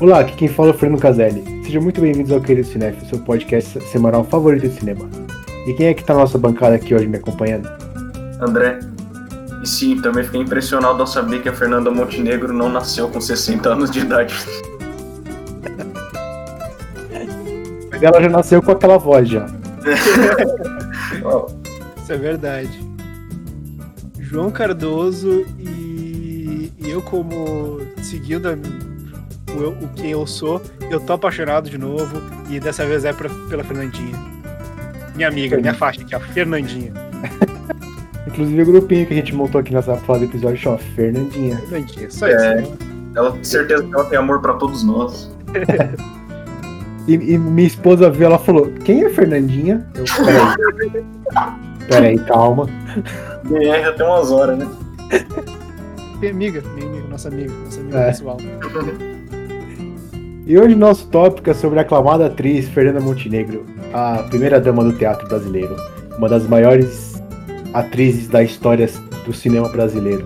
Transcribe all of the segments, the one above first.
Olá, aqui quem fala é o Fernando Caselli. Sejam muito bem-vindos ao Querido Cinef, seu podcast semanal favorito de cinema. E quem é que tá na nossa bancada aqui hoje me acompanhando? André. E sim, também fiquei impressionado ao saber que a Fernanda Montenegro não nasceu com 60 anos de idade. Ela já nasceu com aquela voz já. Isso é verdade. João Cardoso e, e eu como seguindo a o, eu, o que eu sou, eu tô apaixonado de novo e dessa vez é pra, pela Fernandinha. Minha amiga, minha faixa aqui, a Fernandinha. Inclusive o grupinho que a gente montou aqui nessa fase do episódio chama Fernandinha. Fernandinha, só É. isso. né? Ela tem certeza que ela tem amor pra todos nós. E, e minha esposa viu, ela falou, quem é Fernandinha? Eu, peraí. peraí, calma. BR até umas horas, né? Minha amiga, minha amiga, nossa amiga, nossa amiga É. pessoal. E hoje nosso tópico é sobre a aclamada atriz Fernanda Montenegro, a primeira dama do teatro brasileiro, uma das maiores atrizes da história do cinema brasileiro.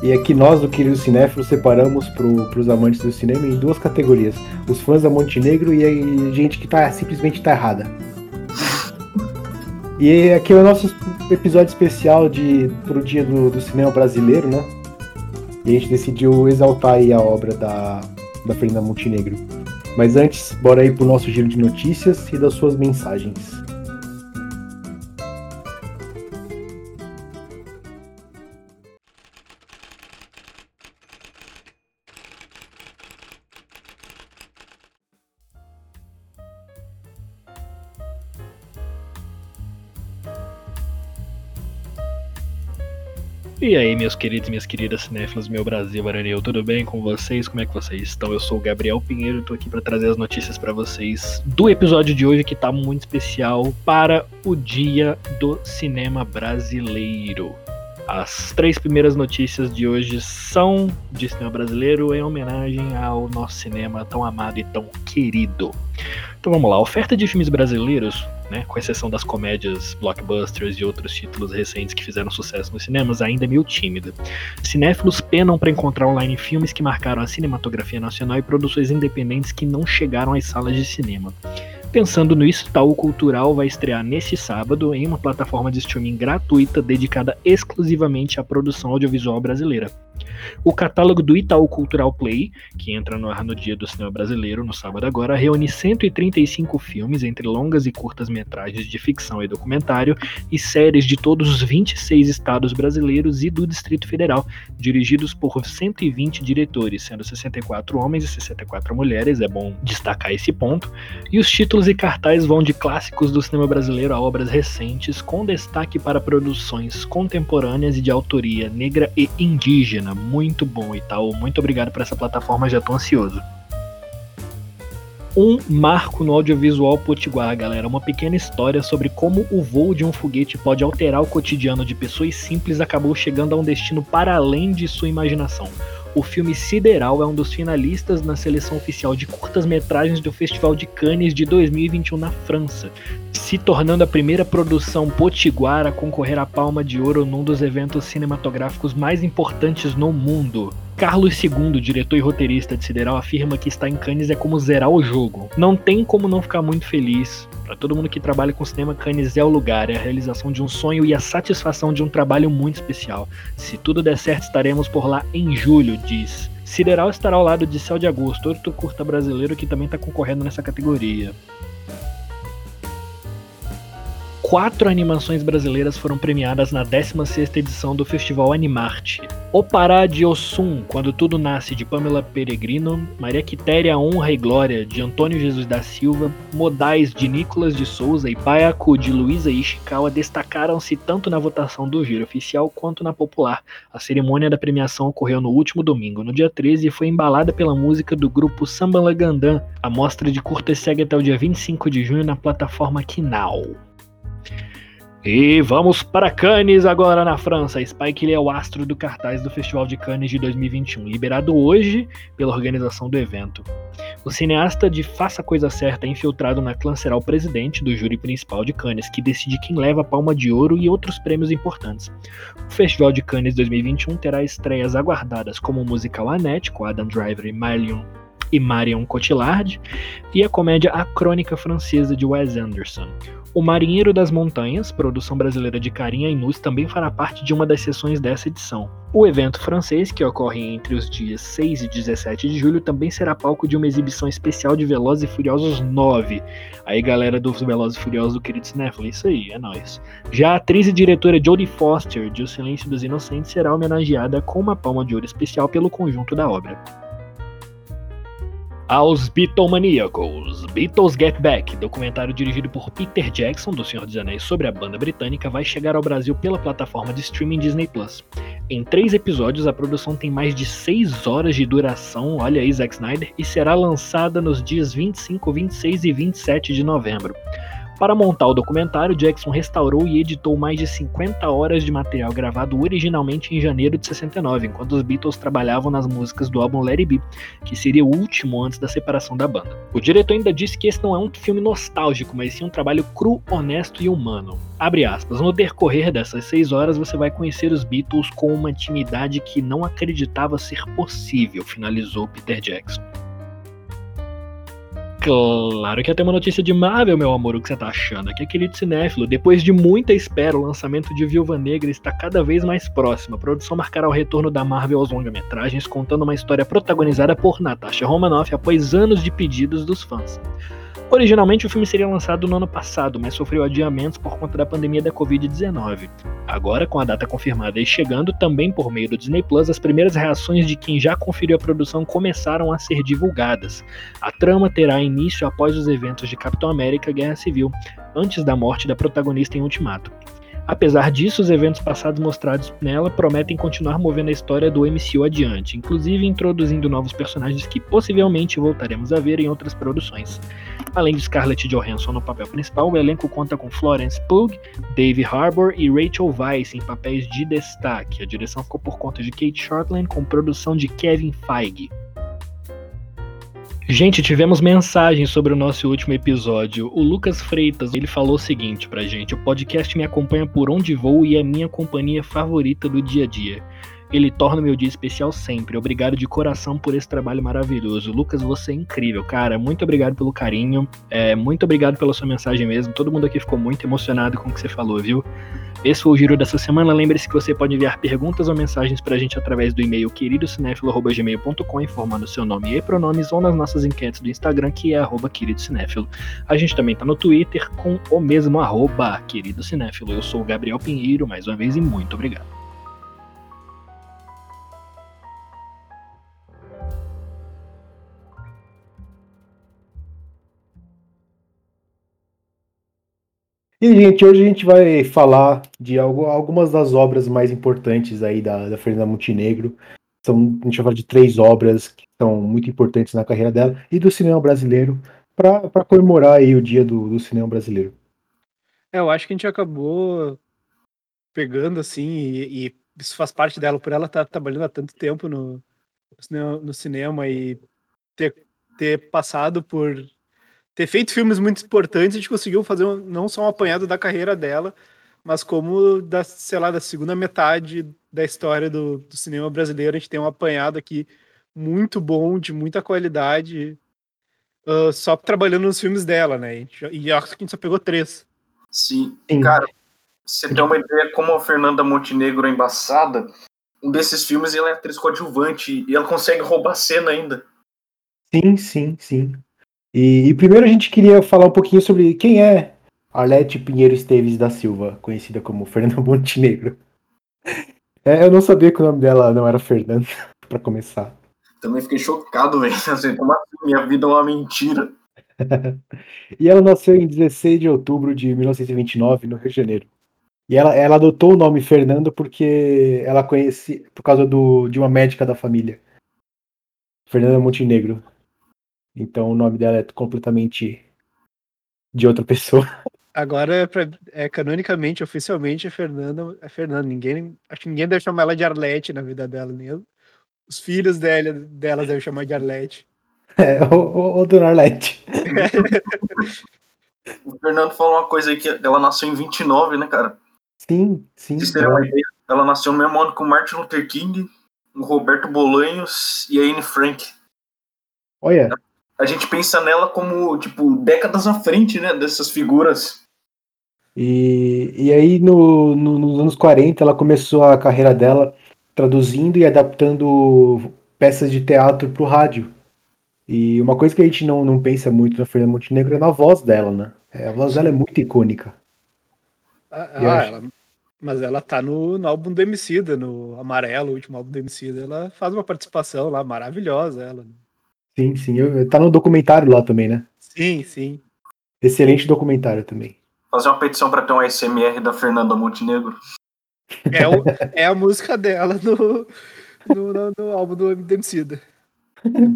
E aqui nós, do Querido Cinéfilo, separamos para os amantes do cinema em duas categorias: os fãs da Montenegro e a gente que tá, simplesmente tá errada. E aqui é o nosso episódio especial de, pro dia do, do cinema brasileiro, né? E a gente decidiu exaltar aí a obra da, da Fernanda Montenegro. Mas antes, bora aí pro nosso giro de notícias e das suas mensagens. E aí, meus queridos e minhas queridas cinéfilos, meu Brasil, Baraneu, tudo bem com vocês? Como é que vocês estão? Eu sou o Gabriel Pinheiro, tô aqui para trazer as notícias para vocês do episódio de hoje que tá muito especial para o Dia do Cinema Brasileiro. As três primeiras notícias de hoje são de cinema brasileiro em homenagem ao nosso cinema tão amado e tão querido. Então vamos lá, oferta de filmes brasileiros, né, com exceção das comédias blockbusters e outros títulos recentes que fizeram sucesso nos cinemas, ainda é meio tímida. Cinéfilos penam para encontrar online filmes que marcaram a cinematografia nacional e produções independentes que não chegaram às salas de cinema. Pensando nisso, Itaú Cultural vai estrear neste sábado em uma plataforma de streaming gratuita dedicada exclusivamente à produção audiovisual brasileira. O catálogo do Itaú Cultural Play, que entra no ar no Dia do Cinema Brasileiro, no sábado agora, reúne 135 filmes entre longas e curtas metragens de ficção e documentário e séries de todos os 26 estados brasileiros e do Distrito Federal, dirigidos por 120 diretores, sendo 64 homens e 64 mulheres, é bom destacar esse ponto, e os títulos e cartazes vão de clássicos do cinema brasileiro a obras recentes, com destaque para produções contemporâneas e de autoria negra e indígena. Muito bom, Itaú. Muito obrigado por essa plataforma, já tô ansioso. Um marco no audiovisual potiguar, galera. Uma pequena história sobre como o voo de um foguete pode alterar o cotidiano de pessoas simples acabou chegando a um destino para além de sua imaginação. O filme Sideral é um dos finalistas na seleção oficial de curtas-metragens do Festival de Cannes de 2021 na França, se tornando a primeira produção potiguar a concorrer à Palma de Ouro num dos eventos cinematográficos mais importantes no mundo. Carlos II, diretor e roteirista de Sideral, afirma que estar em Cannes é como zerar o jogo. Não tem como não ficar muito feliz. Para todo mundo que trabalha com cinema, Cannes é o lugar, é a realização de um sonho e a satisfação de um trabalho muito especial. Se tudo der certo, estaremos por lá em julho, diz. Sideral estará ao lado de Céu de Agosto, outro curta brasileiro que também está concorrendo nessa categoria. Quatro animações brasileiras foram premiadas na 16ª edição do Festival Animarte. O Pará de Ossum, Quando Tudo Nasce, de Pamela Peregrino, Maria Quitéria, Honra e Glória, de Antônio Jesus da Silva, Modais, de Nicolas de Souza e Baiacu, de Luísa Ishikawa, destacaram-se tanto na votação do giro oficial quanto na popular. A cerimônia da premiação ocorreu no último domingo, no dia 13, e foi embalada pela música do grupo Samba Lagandã. A mostra de curtas segue até o dia 25 de junho na plataforma Kinal. E vamos para Cannes agora na França. Spike ele é o astro do cartaz do Festival de Cannes de 2021, liberado hoje pela organização do evento. O cineasta de Faça a Coisa Certa é infiltrado na clã será o presidente do júri principal de Cannes, que decide quem leva a Palma de Ouro e outros prêmios importantes. O Festival de Cannes 2021 terá estreias aguardadas como o musical Annette, com Adam Driver e Marion e Marion Cotillard, e a comédia A Crônica Francesa de Wes Anderson. O Marinheiro das Montanhas, produção brasileira de Carinha Inus, também fará parte de uma das sessões dessa edição. O evento francês, que ocorre entre os dias 6 e 17 de julho, também será palco de uma exibição especial de Velozes e Furiosos 9. Aí, galera dos Velozes e Furiosos do querido Cinéfilo, isso aí, é nóis. Já a atriz e diretora Jodie Foster, de O Silêncio dos Inocentes, será homenageada com uma palma de ouro especial pelo conjunto da obra aos Beatlemaníacos. Beatles Get Back, documentário dirigido por Peter Jackson, do Senhor dos Anéis, sobre a banda britânica, vai chegar ao Brasil pela plataforma de streaming Disney Plus. Em três episódios, a produção tem mais de seis horas de duração, olha aí Zack Snyder, e será lançada nos dias 25, 26 e 27 de novembro. Para montar o documentário, Jackson restaurou e editou mais de 50 horas de material gravado originalmente em janeiro de 69, enquanto os Beatles trabalhavam nas músicas do álbum Let It Be, que seria o último antes da separação da banda. O diretor ainda disse que esse não é um filme nostálgico, mas sim um trabalho cru, honesto e humano. Abre aspas, no decorrer dessas seis horas você vai conhecer os Beatles com uma intimidade que não acreditava ser possível, finalizou Peter Jackson. Claro que até uma notícia de Marvel, meu amor, o que você tá achando? Aqui é querido cinéfilo. Depois de muita espera, o lançamento de Viúva Negra está cada vez mais próximo. A produção marcará o retorno da Marvel aos longa-metragens, contando uma história protagonizada por Natasha Romanoff após anos de pedidos dos fãs. Originalmente o filme seria lançado no ano passado, mas sofreu adiamentos por conta da pandemia da Covid-19. Agora, com a data confirmada e chegando também por meio do Disney Plus, as primeiras reações de quem já conferiu a produção começaram a ser divulgadas. A trama terá início após os eventos de Capitão América Guerra Civil, antes da morte da protagonista em Ultimato. Apesar disso, os eventos passados mostrados nela prometem continuar movendo a história do MCU adiante, inclusive introduzindo novos personagens que possivelmente voltaremos a ver em outras produções. Além de Scarlett Johansson no papel principal, o elenco conta com Florence Pugh, Dave Harbour e Rachel Weisz em papéis de destaque. A direção ficou por conta de Kate Shortland, com produção de Kevin Feige. Gente, tivemos mensagens sobre o nosso último episódio. O Lucas Freitas, ele falou o seguinte pra gente: "O podcast me acompanha por onde vou e é minha companhia favorita do dia a dia. Ele torna meu dia especial sempre. Obrigado de coração por esse trabalho maravilhoso. Lucas, você é incrível, cara. Muito obrigado pelo carinho. É, muito obrigado pela sua mensagem mesmo. Todo mundo aqui ficou muito emocionado com o que você falou, viu? Esse foi o giro dessa semana. Lembre-se que você pode enviar perguntas ou mensagens pra gente através do e-mail queridocinéfilo.gmail.com informando seu nome e pronomes ou nas nossas enquetes do Instagram, que é queridocinéfilo. A gente também tá no Twitter com o mesmo arroba queridocinéfilo. Eu sou o Gabriel Pinheiro, mais uma vez, e muito obrigado. E, gente, hoje a gente vai falar de algo, algumas das obras mais importantes aí da, da Fernanda Montenegro. São, a gente vai falar de três obras que são muito importantes na carreira dela e do cinema brasileiro para comemorar aí o dia do, do cinema brasileiro. É, eu acho que a gente acabou pegando assim, e, e isso faz parte dela, por ela estar tá trabalhando há tanto tempo no, no cinema e ter, ter passado por ter feito filmes muito importantes, a gente conseguiu fazer um, não só um apanhado da carreira dela, mas como da, sei lá, da segunda metade da história do, do cinema brasileiro, a gente tem um apanhado aqui muito bom, de muita qualidade, uh, só trabalhando nos filmes dela, né? E acho que a gente só pegou três. Sim, Sim. cara, você tem uma ideia como a Fernanda Montenegro é embaçada, um desses filmes ela é atriz coadjuvante e ela consegue roubar cena ainda. Sim, sim, sim. E, e, primeiro a gente queria falar um pouquinho sobre quem é Arlete Pinheiro Esteves da Silva, conhecida como Fernanda Montenegro. É, eu não sabia que o nome dela não era Fernanda, para começar. Também fiquei chocado, velho. Assim, como assim? Minha vida é uma mentira. e ela nasceu em 16 de outubro de 1929, no Rio de Janeiro. E ela, ela adotou o nome Fernando porque ela conhece por causa do, de uma médica da família. Fernanda Montenegro. Então o nome dela é completamente de outra pessoa. Agora, é, pra, é canonicamente, oficialmente, é Fernanda. É Fernanda. Ninguém, acho que ninguém deve chamar ela de Arlete na vida dela mesmo. Os filhos dela, delas devem chamar de Arlete. É, o, o, Dona Arlete. o Fernando falou uma coisa aí que ela nasceu em 29, né, cara? Sim, sim. Vocês terem uma ideia, ela nasceu no mesmo ano com Martin Luther King, o Roberto Bolanhos e a Anne Frank. Olha. A gente pensa nela como, tipo, décadas à frente, né, dessas figuras. E, e aí, no, no, nos anos 40, ela começou a carreira dela traduzindo e adaptando peças de teatro para o rádio. E uma coisa que a gente não, não pensa muito na Fernanda Montenegro é na voz dela, né? É, a voz dela é muito icônica. Ah, ah ela, mas ela tá no, no álbum do Emicida, no Amarelo, o último álbum do Emicida. Ela faz uma participação lá maravilhosa, ela. Sim, sim. Eu, tá no documentário lá também, né? Sim, sim. Excelente documentário também. Fazer uma petição para ter um SMR da Fernanda Montenegro. É, o, é a música dela no, no, no, no álbum do Emicida.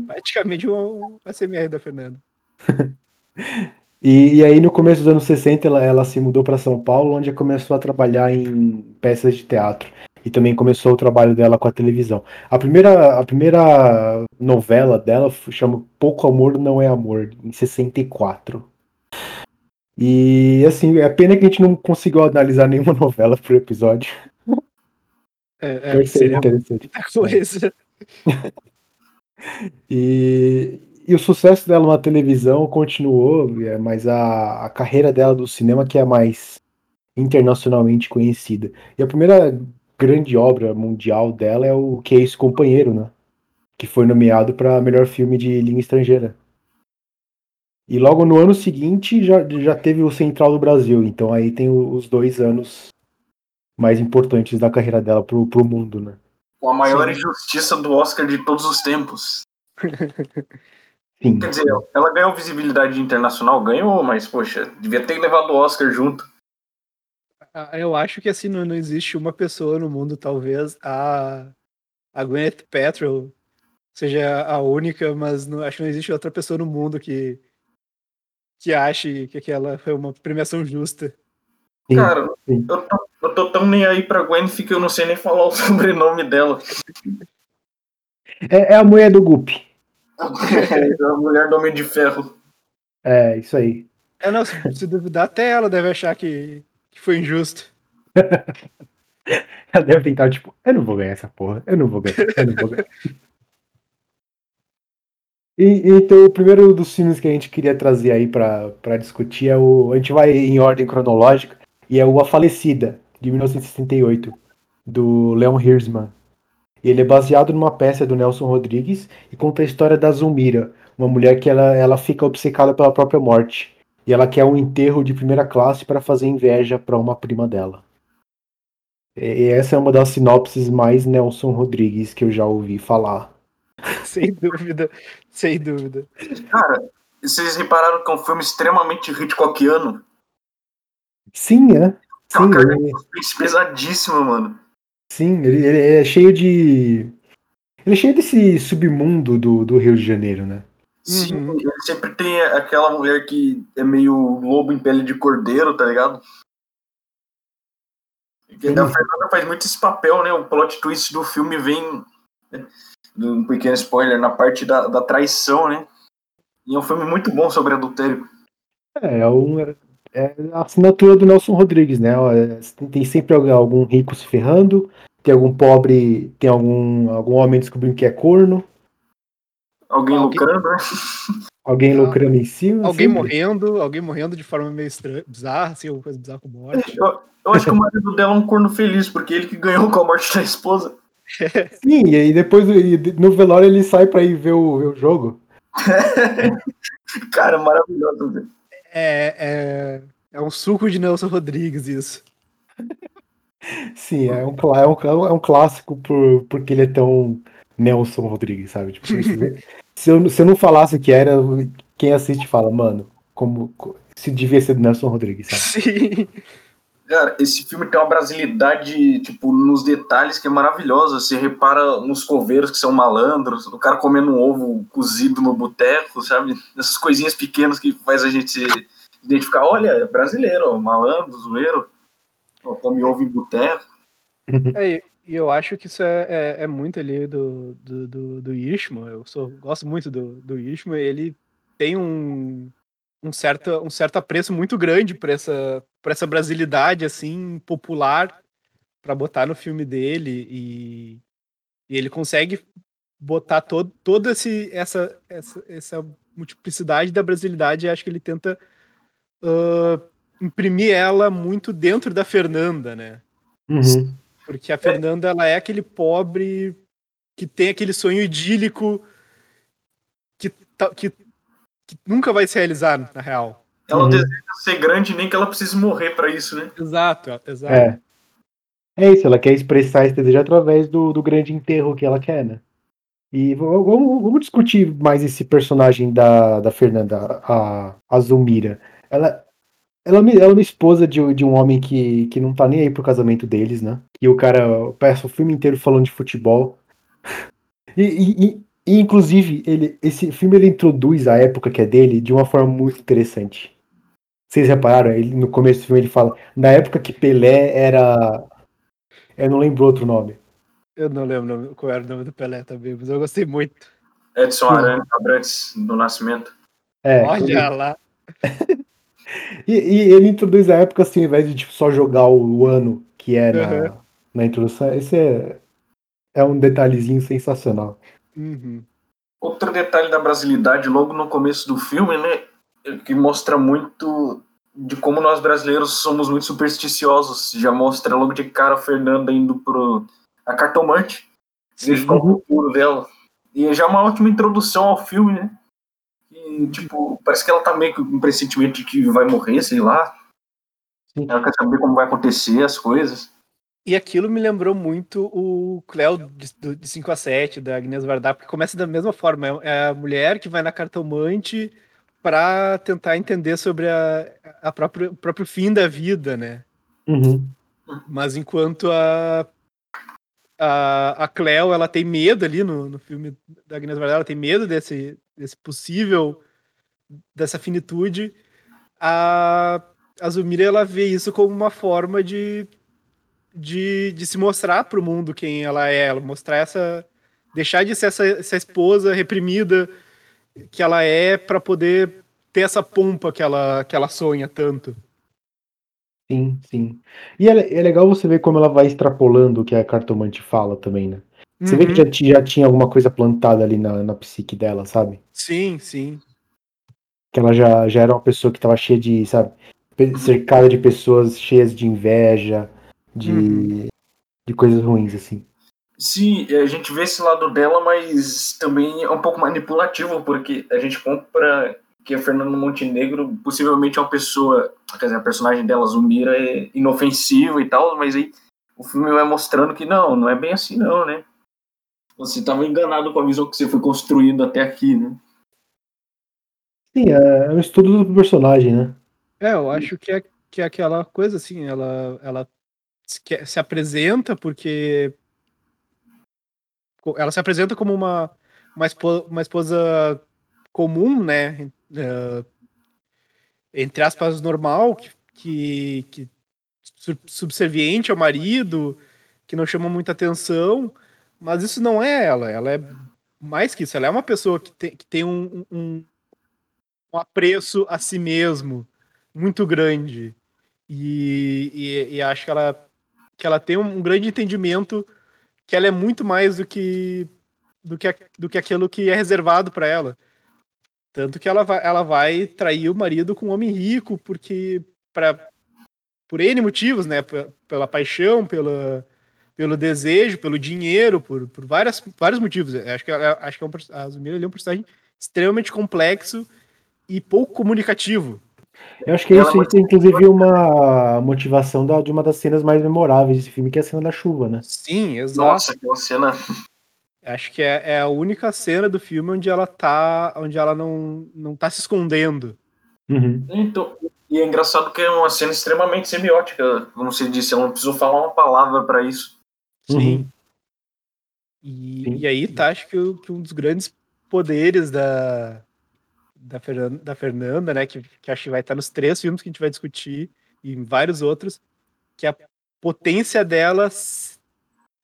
Praticamente um, um SMR da Fernanda. E, e, aí, no começo dos anos 60, ela, ela se mudou para São Paulo, onde começou a trabalhar em peças de teatro. E também começou o trabalho dela com a televisão. A primeira, a primeira novela dela chama Pouco Amor Não É Amor, em 64. E assim, é pena que a gente não conseguiu analisar nenhuma novela por episódio. É, é seria interessante. Coisa. e, e o sucesso dela na televisão continuou, é, mas a, a carreira dela do cinema que é mais internacionalmente conhecida. E a primeira grande obra mundial dela é o Que é esse companheiro, né? Que foi nomeado para melhor filme de língua estrangeira. E logo no ano seguinte já, já teve o Central do Brasil, então aí tem os dois anos mais importantes da carreira dela pro, pro mundo, né? Com a maior Sim. injustiça do Oscar de todos os tempos. Sim. Quer dizer, ela ganhou visibilidade internacional, ganhou, mas, poxa, devia ter levado o Oscar junto. Ah, eu acho que assim, não, não existe uma pessoa no mundo, talvez a, a Gwyneth Paltrow seja a única, mas não, acho que não existe outra pessoa no mundo que, que ache que aquela foi uma premiação justa. Sim, Cara, sim. Eu, tô, eu tô tão nem aí pra Gwyneth que eu não sei nem falar o sobrenome dela. É, é a mulher do Gup. É a mulher do Homem de Ferro. É, isso aí. É, não, se, se duvidar, até ela deve achar que, que foi injusto. ela deve tentar, tipo, eu não vou ganhar essa porra, eu não vou ganhar, eu não vou ganhar. E, então, o primeiro dos filmes que a gente queria trazer aí para discutir é o. A gente vai em ordem cronológica, e é o A Falecida, de 1968, do Leon Hirschman. Ele é baseado numa peça do Nelson Rodrigues e conta a história da Zulmira, uma mulher que ela, ela fica obcecada pela própria morte. E ela quer um enterro de primeira classe para fazer inveja para uma prima dela. E essa é uma das sinopses mais Nelson Rodrigues que eu já ouvi falar. Sem dúvida, sem dúvida. Cara, vocês repararam que é um filme extremamente Hitchcockiano? Sim, é. Sim, é uma ele... pesadíssima, mano. Sim, ele, ele, é cheio de. Ele é cheio desse submundo do, do Rio de Janeiro, né? Sim, uhum. ele sempre tem aquela mulher que é meio lobo em pele de cordeiro, tá ligado? E a Fernanda faz muito esse papel, né? O plot twist do filme vem. Né? Um pequeno spoiler na parte da, da traição, né? E é um filme muito bom sobre adultério. É, é um, é a assinatura do Nelson Rodrigues, né? Tem sempre algum rico se ferrando, tem algum pobre, tem algum, algum homem descobrindo que é corno. Alguém, alguém lucrando, né? Alguém lucrando em cima. Alguém sempre. morrendo, alguém morrendo de forma meio estranha, bizarra, assim, alguma coisa bizarra com morte. Eu, eu acho que o marido dela é um corno feliz, porque ele que ganhou com a morte da esposa. Sim, e aí depois no velório ele sai pra ir ver o, ver o jogo. Cara, maravilhoso, velho. É, é, é um suco de Nelson Rodrigues, isso. Sim, é um, é um, é um clássico por, porque ele é tão Nelson Rodrigues, sabe? Tipo, se, eu, se eu não falasse que era, quem assiste fala, mano, como se devia ser do Nelson Rodrigues, sabe? Sim. Cara, esse filme tem uma brasilidade, tipo, nos detalhes que é maravilhosa. Você repara nos coveiros que são malandros, o cara comendo um ovo cozido no boteco, sabe? Essas coisinhas pequenas que faz a gente identificar, olha, é brasileiro, malandro, zoeiro, come ovo em boteco. É, e eu acho que isso é, é, é muito ali do, do, do, do Ishmo. Eu sou, gosto muito do, do Ishmo. Ele tem um, um, certo, um certo apreço muito grande por essa, essa brasilidade assim popular para botar no filme dele e, e ele consegue botar todo, toda esse, essa, essa, essa multiplicidade da brasilidade. acho que ele tenta uh, imprimir ela muito dentro da Fernanda, né? Uhum. Porque a Fernanda, ela é aquele pobre que tem aquele sonho idílico que, que, que nunca vai se realizar, na real. Ela uhum. deseja ser grande nem que ela precise morrer para isso, né? Exato, exato. É. é isso, ela quer expressar esse desejo através do, do grande enterro que ela quer, né? E vamos, vamos discutir mais esse personagem da, da Fernanda, a, a Zulmira. Ela, ela, ela é uma esposa de, de um homem que, que não tá nem aí pro casamento deles, né? E o cara passa o filme inteiro falando de futebol. E, e, e, inclusive, ele, esse filme ele introduz a época que é dele de uma forma muito interessante. Vocês repararam? Ele, no começo do filme ele fala, na época que Pelé era. Eu não lembro outro nome. Eu não lembro qual era o nome do Pelé também, mas eu gostei muito. Edson Aranha Abrantes, do Nascimento. É, Olha ele... lá. E, e, ele introduz a época assim, ao invés de tipo, só jogar o ano que é na, uhum. na introdução. Esse é, é um detalhezinho sensacional. Uhum. Outro detalhe da brasilidade, logo no começo do filme, né? Que mostra muito de como nós brasileiros somos muito supersticiosos. Já mostra logo de cara a Fernanda indo pro a cartomante. Verificar o futuro dela. E já é uma ótima introdução ao filme, né? Tipo, parece que ela tá meio com um pressentimento de que vai morrer, sei lá. Sim. Ela quer saber como vai acontecer as coisas. E aquilo me lembrou muito o Cleo de, de 5 a 7, da Agnes Varda, porque começa da mesma forma. É, é a mulher que vai na cartomante para tentar entender sobre a, a própria, o próprio fim da vida, né? Uhum. Mas enquanto a, a, a Cleo, ela tem medo ali no, no filme da Agnes Varda, ela tem medo desse, desse possível, dessa finitude, a, a Zumira ela vê isso como uma forma de, de, de se mostrar para o mundo quem ela é, ela mostrar essa. deixar de ser essa, essa esposa reprimida que ela é para poder ter essa pompa que ela, que ela sonha tanto. Sim, sim. E é, é legal você ver como ela vai extrapolando o que a cartomante fala também, né? Você uhum. vê que já, uhum. já, tinha alguma coisa plantada ali na, na psique dela, sabe? Sim, sim. Que ela já, já era uma pessoa que tava cheia de, sabe? Cercada de pessoas cheias de inveja, de, uhum. de coisas ruins, assim. Sim, a gente vê esse lado dela, mas também é um pouco manipulativo, porque a gente compra que a Fernanda Montenegro possivelmente é uma pessoa, quer dizer, a personagem dela, Zumira, é inofensiva e tal, mas aí o filme vai mostrando que não, não é bem assim não, né? Você estava enganado com a visão que você foi construindo até aqui, né? Sim, é, é um estudo do personagem, né? É, eu acho que é, que é aquela coisa assim, ela, ela se, se apresenta porque. Ela se apresenta como uma, uma, esposa, uma esposa comum, né? Uh, entre aspas, normal, que, que, que subserviente ao marido, que não chama muita atenção, mas isso não é ela. Ela é mais que isso. Ela é uma pessoa que tem, que tem um, um, um apreço a si mesmo muito grande. E, e, e, acho que ela, que ela tem um grande entendimento que ela é muito mais do que do que, do que aquilo que é reservado para ela. Tanto que ela vai, ela vai trair o marido com um homem rico, porque para por N motivos, né? Pela paixão, pela, pelo desejo, pelo dinheiro, por, por várias, vários motivos. Acho que, acho que é um, a Zumira é um personagem extremamente complexo e pouco comunicativo. Eu acho que isso, isso é inclusive uma motivação da, de uma das cenas mais memoráveis desse filme, que é a cena da chuva, né? Sim, exato. Nossa, aquela cena. Acho que é, é, a única cena do filme onde ela tá. onde ela não, não tá se escondendo. Uhum. Então, e é engraçado que é uma cena extremamente semiótica, como você disse, ela não precisou falar uma palavra para isso. Sim. Uhum. E, Sim. e aí tá, acho que, que, um dos grandes poderes da, da, Fernanda, da Fernanda, né? Que, que acho que vai estar nos três filmes que a gente vai discutir e em vários outros, que a potência dela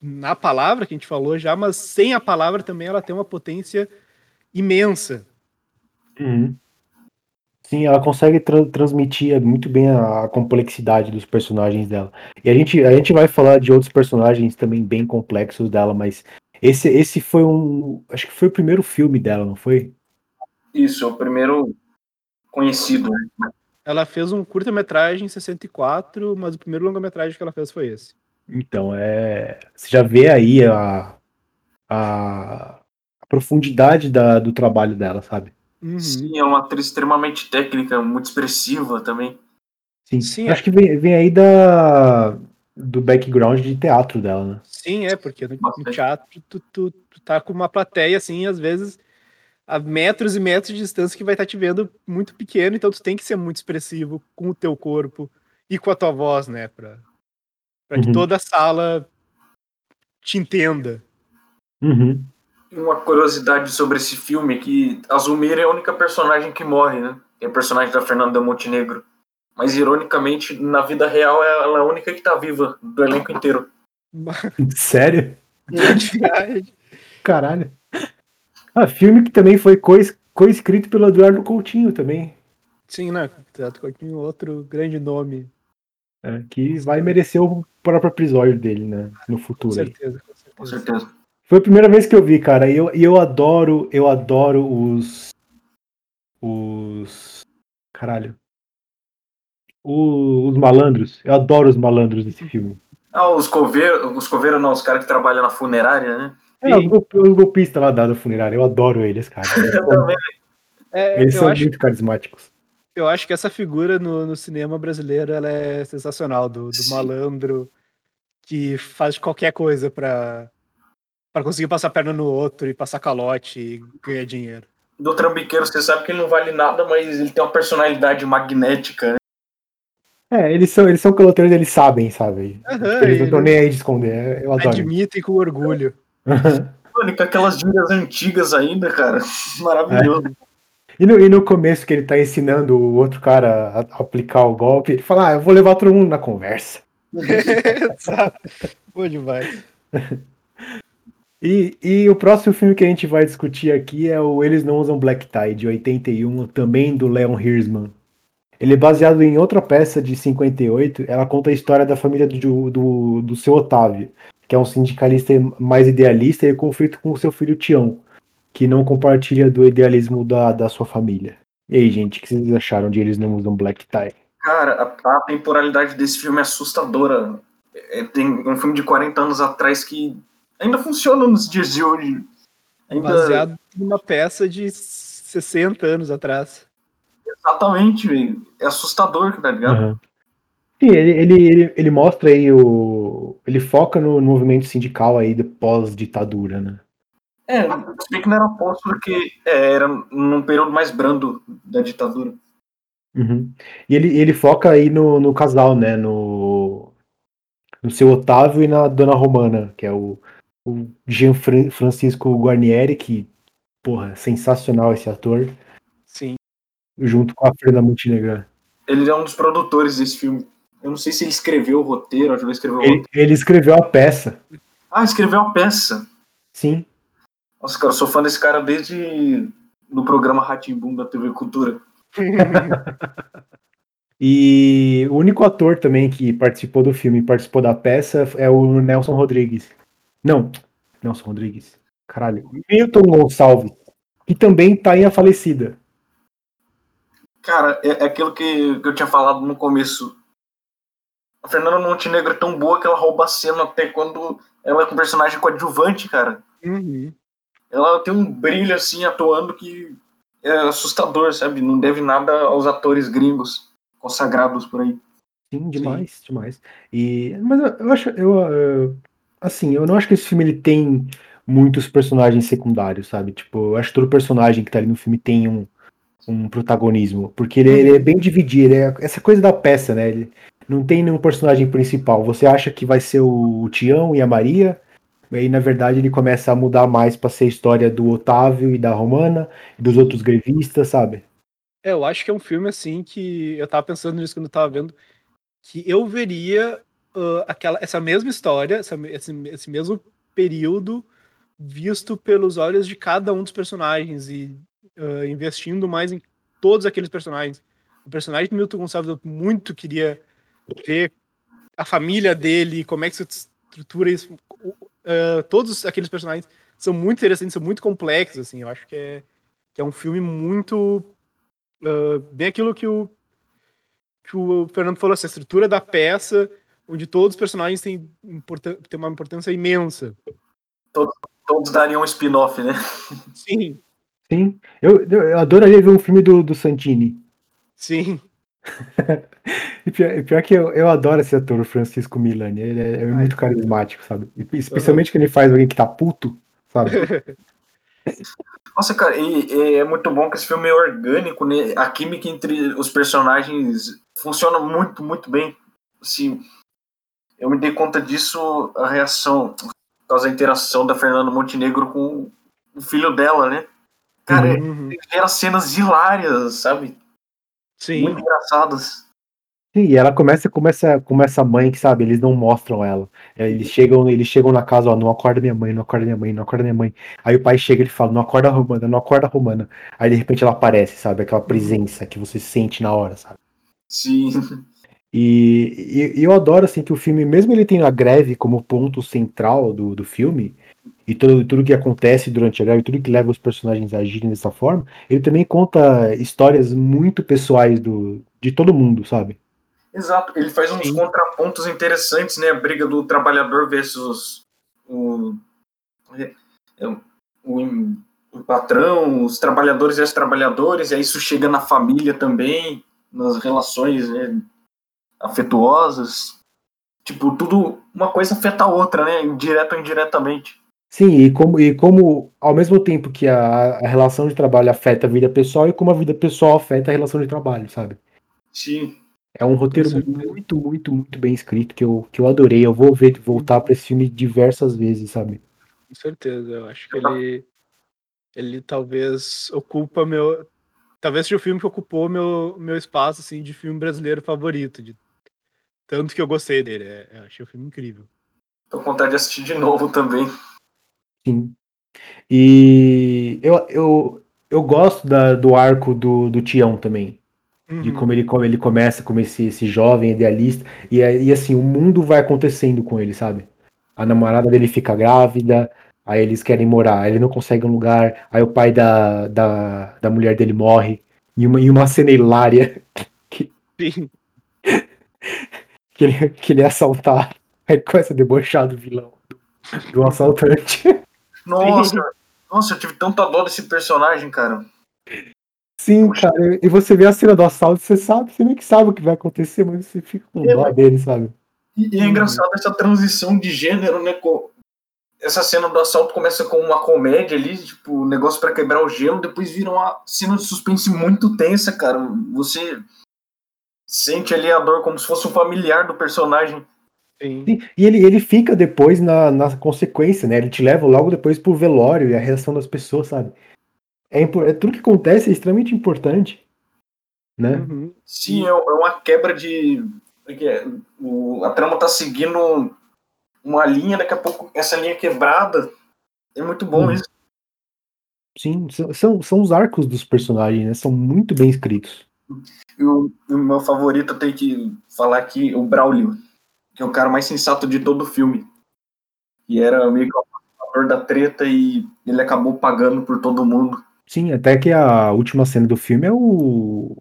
na palavra que a gente falou já, mas sem a palavra também ela tem uma potência imensa. Uhum. Sim, ela consegue tra transmitir muito bem a, a, complexidade dos personagens dela. E a gente, a gente vai falar de outros personagens também bem complexos dela, mas esse, esse foi um. Acho que foi o primeiro filme dela, não foi? Isso, é o primeiro conhecido. Né? Ela fez um curta-metragem em 64, mas o primeiro longa-metragem que ela fez foi esse. Então, é. Você já vê aí a, a, a profundidade da, do trabalho dela, sabe? Uhum. Sim, é uma atriz extremamente técnica, muito expressiva também. Sim, Sim acho é. que vem, vem aí da, do background de teatro dela, né? Sim, é, porque no, no teatro tu, tu, tu, tá com uma plateia, assim, às vezes a metros e metros de distância que vai estar tá te vendo muito pequeno, então tu tem que ser muito expressivo com o teu corpo e com a tua voz, né, pra, pra uhum. que toda a sala te entenda. Uhum uma curiosidade sobre esse filme é que a Zumira é a única personagem que morre, né? É a personagem da Fernanda Montenegro. Mas, ironicamente, na vida real, ela é a única que tá viva do elenco inteiro. Sério? Caralho. Ah, filme que também foi co-escrito pelo Eduardo Coutinho também. Sim, né? Eduardo Coutinho, outro grande nome. É, que vai merecer o próprio episódio dele, né? No futuro. Com certeza, com certeza. Com certeza. Foi a primeira vez que eu vi, cara. E eu, eu adoro, eu adoro os. Os. Caralho. os malandros. Eu adoro os malandros desse filme. Ah, os coveiros, os coveiros não, os caras que trabalham na funerária, né? É, os, os golpistas lá da funerária. Eu adoro eles, cara. eu também. É, eles são acho, muito carismáticos. Eu acho que essa figura no, no cinema brasileiro ela é sensacional, do, do malandro que faz qualquer coisa pra, para conseguir passar a perna no outro e passar calote e ganhar dinheiro. Do trambiqueiro, você sabe que ele não vale nada, mas ele tem uma personalidade magnética, né? É, eles são, eles são caloteiros, eles sabem, sabe? Uhum, eles não estão nem aí de esconder. Eu adoro. Admitem com orgulho. Mano, com aquelas gírias antigas ainda, cara. Maravilhoso. É. E no, e no começo que ele tá ensinando o outro cara a, a aplicar o golpe, ele fala, ah, eu vou levar todo mundo na conversa. Exato. Boa demais. E, e o próximo filme que a gente vai discutir aqui é o Eles Não Usam Black Tie, de 81, também do Leon Hirschman. Ele é baseado em outra peça de 58. Ela conta a história da família do, do, do seu Otávio, que é um sindicalista mais idealista e conflito com o seu filho Tião, que não compartilha do idealismo da, da sua família. E aí, gente, o que vocês acharam de Eles Não Usam Black Tie? Cara, a, a temporalidade desse filme é assustadora. É, tem um filme de 40 anos atrás que ainda funciona nos dias de hoje. Ainda... Baseado numa peça de 60 anos atrás. Exatamente, velho. É assustador, tá ligado? Uhum. Sim, ele, ele, ele, ele, mostra aí o. Ele foca no, movimento sindical aí de pós-ditadura, né? É, se bem que não era pós, porque é, era num período mais brando da ditadura. Uhum. E ele, ele foca aí no, no casal, né? No, no seu Otávio e na Dona Romana, que é o, o Jean Francisco Guarnieri, que, porra, sensacional esse ator. Sim. Junto com a Fernanda Montenegro. Ele é um dos produtores desse filme. Eu não sei se ele escreveu o roteiro, ajudou a escrever o ele, roteiro. Ele escreveu a peça. Ah, escreveu a peça. Sim. Nossa, cara, eu sou fã desse cara desde no programa Boom da TV Cultura. e o único ator também que participou do filme, participou da peça, é o Nelson Rodrigues. Não, Nelson Rodrigues. Caralho. Milton Gonçalves. Que também tá em A Falecida. Cara, é, é aquilo que, que eu tinha falado no começo. A Fernanda Montenegro é tão boa que ela rouba a cena até quando ela é com um personagem coadjuvante, cara. Uhum. Ela tem um brilho assim atuando que é assustador, sabe? Não deve nada aos atores gringos consagrados por aí. Sim, demais, Sim. demais. E, mas eu, eu acho, eu, eu, assim, eu não acho que esse filme ele tem muitos personagens secundários, sabe? Tipo, eu acho que todo personagem que tá ali no filme tem um, um protagonismo, porque ele, ele é bem dividido, é essa coisa da peça, né? Ele não tem nenhum personagem principal. Você acha que vai ser o Tião e a Maria, e aí na verdade ele começa a mudar mais para ser a história do Otávio e da Romana, e dos outros grevistas, sabe? É, eu acho que é um filme assim que eu tava pensando nisso quando eu tava vendo, que eu veria uh, aquela, essa mesma história, essa, esse, esse mesmo período visto pelos olhos de cada um dos personagens e uh, investindo mais em todos aqueles personagens. O personagem do Milton Gonçalves eu muito queria ver a família dele, como é que se estrutura isso. Uh, todos aqueles personagens são muito interessantes, são muito complexos, assim. Eu acho que é, que é um filme muito uh, bem aquilo que o que o Fernando falou, essa estrutura da peça, onde todos os personagens têm, têm uma importância imensa. Todos, todos dariam um spin-off, né? Sim. Sim. Eu, eu adoraria ver um filme do, do Santini. Sim. e pior, pior, que eu, eu adoro esse ator, o Francisco Milani. Ele é, é muito carismático, sabe? Especialmente uhum. que ele faz alguém que tá puto, sabe? Nossa, cara, e, e, é muito bom que esse filme é orgânico, né? A química entre os personagens funciona muito, muito bem. Assim, eu me dei conta disso, a reação, por causa da interação da Fernanda Montenegro com o filho dela, né? Cara, uhum. gera cenas hilárias, sabe? Sim. Muito engraçadas. Sim, e ela começa como essa, como essa mãe que, sabe, eles não mostram ela. É, eles chegam, eles chegam na casa, ó, não acorda minha mãe, não acorda minha mãe, não acorda minha mãe. Aí o pai chega e ele fala, não acorda a Romana, não acorda a Romana. Aí de repente ela aparece, sabe? Aquela presença que você sente na hora, sabe? Sim. E, e, eu adoro, assim, que o filme, mesmo ele tendo a greve como ponto central do, do filme, e tudo, tudo que acontece durante a greve, tudo que leva os personagens a agirem dessa forma, ele também conta histórias muito pessoais do, de todo mundo, sabe? Exato, ele faz uns Sim. contrapontos interessantes, né? A briga do trabalhador versus o, o, o patrão, os trabalhadores e as trabalhadoras, e isso chega na família também, nas relações né, afetuosas. Tipo, tudo, uma coisa afeta a outra, né? Direto ou indiretamente. Sim, e como, e como ao mesmo tempo que a, a relação de trabalho afeta a vida pessoal, e como a vida pessoal afeta a relação de trabalho, sabe? Sim. É um roteiro muito, muito, muito bem escrito que eu, que eu adorei. Eu vou ver, voltar para esse filme diversas vezes, sabe? Com certeza, eu acho que ele, ele talvez ocupa meu. Talvez seja o filme que ocupou meu, meu espaço assim, de filme brasileiro favorito. De... Tanto que eu gostei dele. É, eu achei o filme incrível. Tô com vontade de assistir de novo também. Sim. E eu, eu, eu gosto da, do arco do, do Tião também. Uhum. De como ele, como ele começa como esse, esse jovem idealista. E, e assim, o mundo vai acontecendo com ele, sabe? A namorada dele fica grávida, aí eles querem morar, ele não consegue um lugar, aí o pai da, da, da mulher dele morre. E uma, em uma cena hilária que, que, ele, que ele é assaltado. Aí começa a debochar do vilão, do, do assaltante. Nossa, nossa, eu tive tanta dó desse personagem, cara. Sim, Poxa. cara, e você vê a cena do assalto, você sabe, você meio que sabe o que vai acontecer, mas você fica com é, dó dele, sabe? E, e é engraçado essa transição de gênero, né? Essa cena do assalto começa com uma comédia ali, tipo, negócio para quebrar o gelo, depois vira uma cena de suspense muito tensa, cara. Você sente ali a dor como se fosse um familiar do personagem. Sim. E ele, ele fica depois na, na consequência, né? Ele te leva logo depois pro velório e a reação das pessoas, sabe? É, é tudo que acontece é extremamente importante, né? Uhum. Sim, é, é uma quebra de. Porque o, a trama tá seguindo uma linha, daqui a pouco essa linha quebrada. É muito bom uhum. isso. Sim, são, são os arcos dos personagens, né? São muito bem escritos. E o, o meu favorito, eu tenho que falar aqui, o Braulio que é o cara mais sensato de todo o filme. E era meio que o ator da treta e ele acabou pagando por todo mundo. Sim, até que a última cena do filme é o.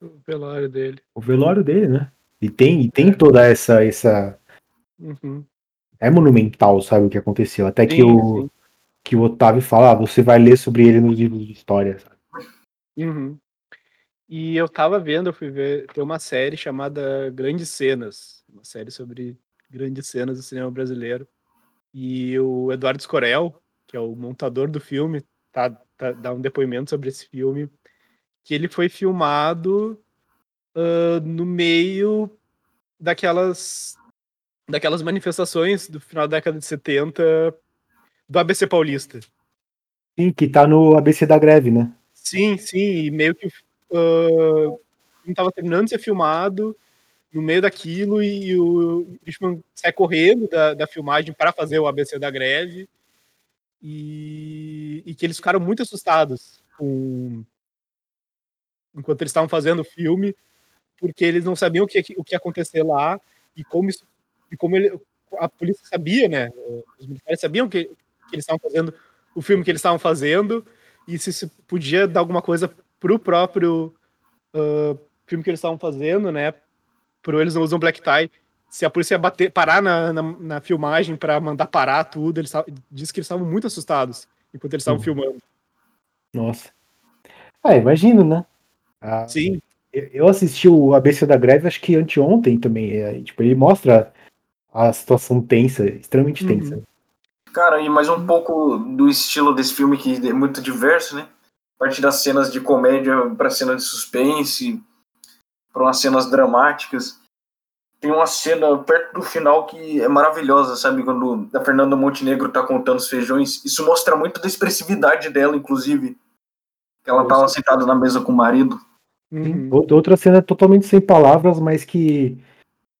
O velório dele. O velório dele, né? E tem, e tem toda essa. essa... Uhum. É monumental, sabe, o que aconteceu. Até sim, que, o, sim. que o Otávio fala, ah, você vai ler sobre ele nos livros de história. Uhum. E eu tava vendo, eu fui ver, tem uma série chamada Grandes Cenas, uma série sobre grandes cenas do cinema brasileiro. E o Eduardo Scorel, que é o montador do filme, tá, tá dá um depoimento sobre esse filme, que ele foi filmado uh, no meio daquelas daquelas manifestações do final da década de 70 do ABC Paulista. Sim, que tá no ABC da greve, né? Sim, sim, e meio que uh, estava terminando de ser filmado no meio daquilo e, e o Richman sai correndo da, da filmagem para fazer o ABC da greve e, e que eles ficaram muito assustados com, enquanto eles estavam fazendo o filme, porque eles não sabiam o que, o que ia acontecer lá e como, isso, e como ele, a polícia sabia, né? Os militares sabiam que, que eles estavam fazendo o filme que eles estavam fazendo e se, se podia dar alguma coisa pro próprio uh, filme que eles estavam fazendo, né? Por eles não usam black tie. Se a polícia bater, parar na, na, na filmagem para mandar parar tudo, eles disse que eles estavam muito assustados enquanto eles estavam uhum. filmando. Nossa. Ah, imagino, né? Ah, Sim. Eu assisti o ABC da Greve, acho que anteontem também. É, tipo, ele mostra a situação tensa, extremamente uhum. tensa. Cara, e mais um pouco do estilo desse filme que é muito diverso, né? A partir das cenas de comédia para cenas de suspense, para umas cenas dramáticas. Tem uma cena perto do final que é maravilhosa, sabe? Quando a Fernanda Montenegro tá contando os feijões. Isso mostra muito da expressividade dela, inclusive. Ela tava sentada na mesa com o marido. Uhum. Outra cena totalmente sem palavras, mas que,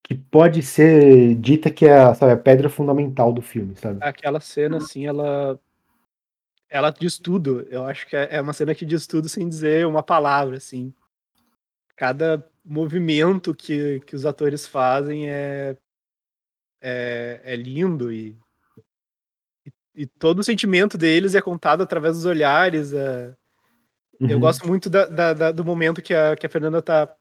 que pode ser dita que é sabe, a pedra fundamental do filme, sabe? Aquela cena, assim, ela. Ela diz tudo. Eu acho que é, é uma cena que diz tudo sem dizer uma palavra, assim. Cada movimento que, que os atores fazem é, é, é lindo e, e, e, todo o sentimento deles é contado através dos olhares. É, Uhum. Eu gosto muito da, da, da, do momento que a, que a Fernanda tá.